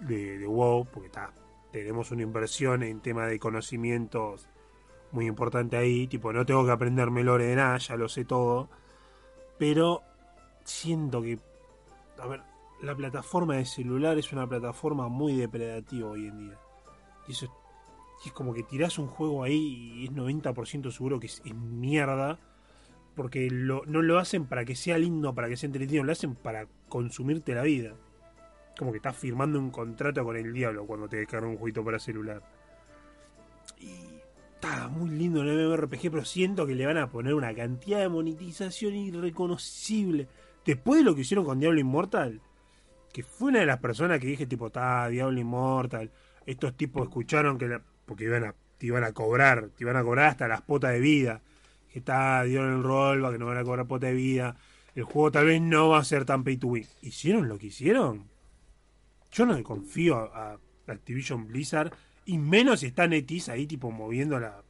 de, de WoW, porque está. Tenemos una inversión en tema de conocimientos muy importante ahí. Tipo, no tengo que aprenderme lore de nada, ya lo sé todo. Pero siento que. A ver, la plataforma de celular es una plataforma muy depredativa hoy en día. Y eso es, y es como que tirás un juego ahí y es 90% seguro que es, mierda porque no lo hacen para que sea lindo, para que sea entretenido, lo hacen para consumirte la vida. Como que estás firmando un contrato con el diablo cuando te descargas un jueguito para celular. Y está muy lindo el MMORPG, pero siento que le van a poner una cantidad de monetización irreconocible. Después de lo que hicieron con Diablo Immortal, que fue una de las personas que dije, tipo, está Diablo Immortal. Estos tipos escucharon que la- porque iban a, te iban a cobrar, te iban a cobrar hasta las potas de vida que está, dieron el rol, que no van a cobrar pota de vida. El juego tal vez no va a ser tan pay to win. ¿Hicieron lo que hicieron? Yo no le confío a, Activision Blizzard, y menos si está Netis ahí tipo moviendo la.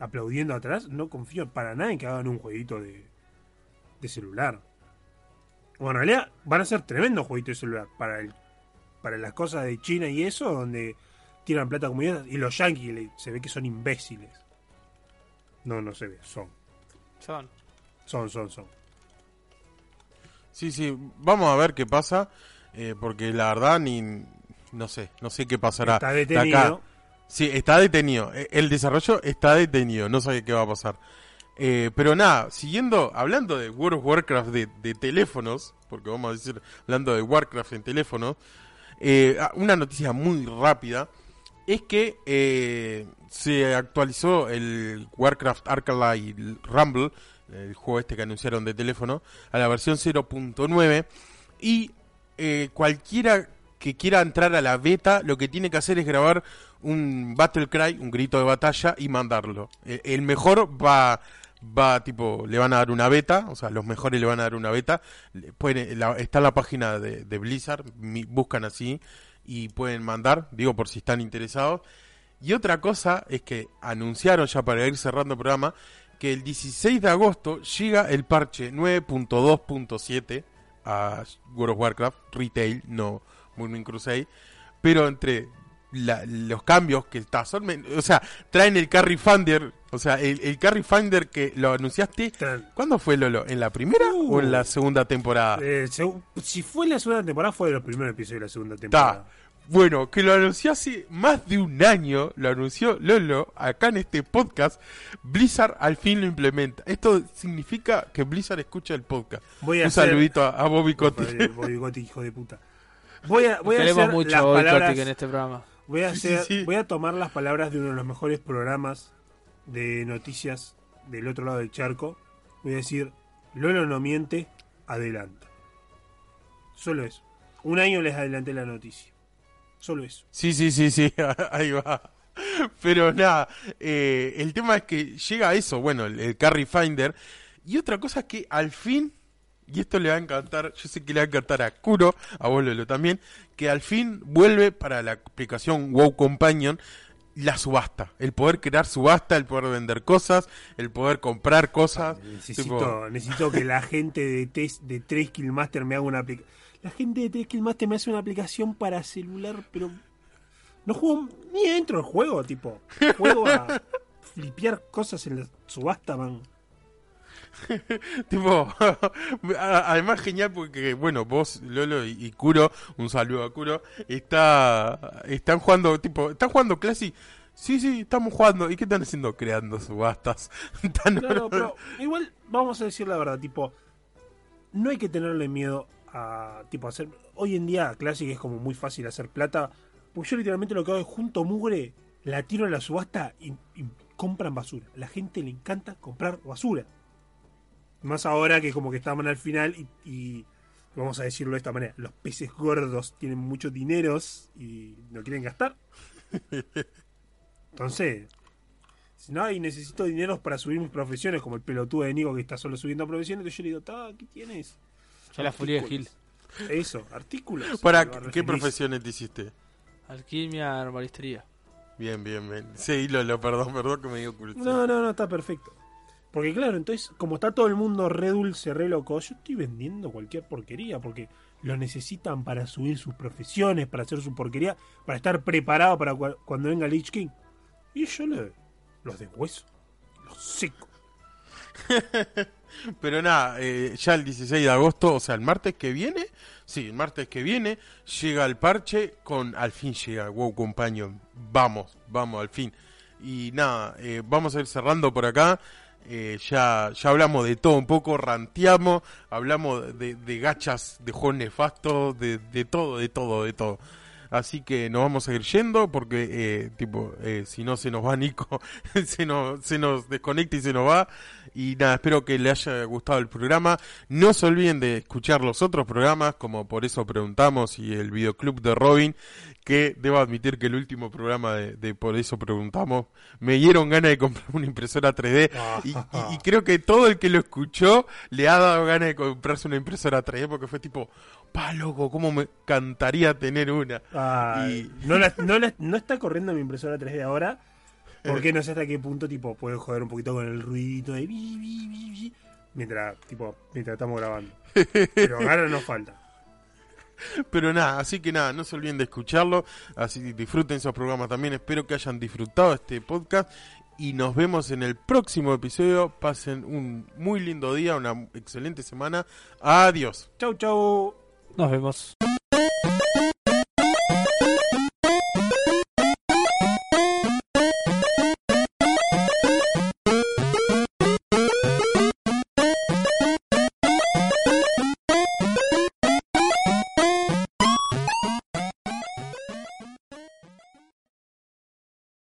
aplaudiendo atrás. No confío para nada en que hagan un jueguito de, de celular. Bueno, en realidad van a ser tremendos jueguitos de celular para el, para las cosas de China y eso, donde tiran plata como ellas, y los yankees se ve que son imbéciles. No, no se ve, son. Son. Son, son, son. Sí, sí, vamos a ver qué pasa, eh, porque la verdad ni no sé, no sé qué pasará. Está de detenido. acá. Sí, está detenido. Eh, El desarrollo está detenido, no sé qué va a pasar. Eh, pero nada, siguiendo, hablando de World of Warcraft de, de teléfonos, porque vamos a decir, hablando de Warcraft en teléfonos, eh, ah, una noticia muy rápida es que eh, se actualizó el Warcraft Arclight Rumble, el juego este que anunciaron de teléfono, a la versión 0.9 y eh, cualquiera que quiera entrar a la beta lo que tiene que hacer es grabar un battle cry, un grito de batalla y mandarlo. Eh, el mejor va va tipo le van a dar una beta, o sea, los mejores le van a dar una beta. La- está en la página de, Blizzard, buscan así y pueden mandar, digo por si están interesados. Y otra cosa es que anunciaron ya para ir cerrando el programa que el 16 de agosto llega el parche 9.2.7 a World of Warcraft Retail, no Moon Crusade, pero entre la- los cambios que está, son o sea, traen el Carry Finder, o sea, el, el Carry Finder que lo anunciaste, ¿cuándo fue Lolo? ¿En la primera Uh. o en la segunda temporada? Eh, si fue la segunda temporada, fue de los primeros episodios de la segunda temporada. Bueno, que lo anunció hace más de un año, lo anunció Lolo acá en este podcast, Blizzard al fin lo implementa. Esto significa que Blizzard escucha el podcast. Voy a Un hacer- saludito a, a Bobby Kotick. Joder, Bobby Kotick, hijo de puta. Voy a, voy a Queremos hacer mucho las palabras, en este programa. Voy a hacer, sí, sí. voy a tomar las palabras de uno de los mejores programas de noticias del otro lado del charco. Voy a decir, Lolo no miente, adelanta. Solo eso. Un año les adelanté la noticia. Solo eso. Sí, sí, sí, sí, [laughs] ahí va. Pero nada, eh, el tema es que llega a eso, bueno, el, el Carry Finder. Y otra cosa es que al fin, y esto le va a encantar, yo sé que le va a encantar a Kuro, a vos Lolo también, que al fin vuelve para la aplicación WoW Companion la subasta. El poder crear subasta, el poder vender cosas, el poder comprar cosas. Necesito, tipo- necesito que la gente de, Tes- de 3 Killmaster me haga una aplicación. La gente de 3 Killmaster me hace una aplicación para celular, pero no juego ni dentro del juego, tipo. Juego a [laughs] flipear cosas en la subasta, man. [laughs] Tipo, [laughs] a- además genial porque, bueno, vos, Lolo y, y Kuro, un saludo a Kuro, está, están jugando, tipo, están jugando Classic. Sí, sí, estamos jugando. ¿Y qué están haciendo? Creando subastas. [laughs] Están- Claro, pero igual vamos a decir la verdad, tipo, no hay que tenerle miedo a, tipo, hacer... Hoy en día Classic es como muy fácil hacer plata, porque yo literalmente lo que hago es junto mugre, la tiro en la subasta y, y compran basura. A la gente le encanta comprar basura. Más ahora que como que estaban al final y, y vamos a decirlo de esta manera, los peces gordos tienen muchos dineros y no quieren gastar. Entonces, si no, y necesito dinero para subir mis profesiones, como el pelotudo de Nico que está solo subiendo profesiones, entonces yo le digo, "Ta, ¿qué tienes? Ya la furia de Gil. Eso, artículos. ¿Para qué profesiones te hiciste? Alquimia, herbalistería. Bien, bien, bien. Sí, Lolo, perdón, perdón que me dio curiosidad. No, no, no, está perfecto. Porque claro, entonces, como está todo el mundo re dulce, re loco, yo estoy vendiendo cualquier porquería, porque lo necesitan para subir sus profesiones, para hacer su porquería, para estar preparado para cua- cuando venga Lich King. Y yo le, los de hueso, los seco. [laughs] Pero nada, eh, ya el 16 de agosto, o sea, el martes que viene, sí, el martes que viene, llega el parche con, al fin llega WoW Companion. Vamos, vamos, al fin. Y nada, eh, vamos a ir cerrando por acá. Eh, ya, ya hablamos de todo un poco, ranteamos, hablamos de, de gachas, de juegos nefastos, de, de todo, de todo, de todo. Así que nos vamos a ir yendo porque, eh, tipo, eh, si no se nos va Nico, [laughs] se nos, se nos desconecta y se nos va. Y nada, espero que les haya gustado el programa. No se olviden de escuchar los otros programas, como por eso preguntamos, y el videoclub de Robin, que debo admitir que el último programa de, de por eso preguntamos, me dieron ganas de comprar una impresora 3D. Y, y- y creo que todo el que lo escuchó le ha dado ganas de comprarse una impresora 3D porque fue tipo, pa loco, cómo me encantaría tener una. Y- no, la- no, la- no está corriendo mi impresora 3D ahora. Porque no sé hasta qué punto tipo puede joder un poquito con el ruidito de bi, bi, bi, bi, mientras tipo mientras estamos grabando. [laughs] Pero ganas no falta. Pero nada, así que nada, no se olviden de escucharlo, así disfruten esos programas también, espero que hayan disfrutado este podcast y nos vemos en el próximo episodio, pasen un muy lindo día, una excelente semana, adiós. Chau, chau. Nos vemos.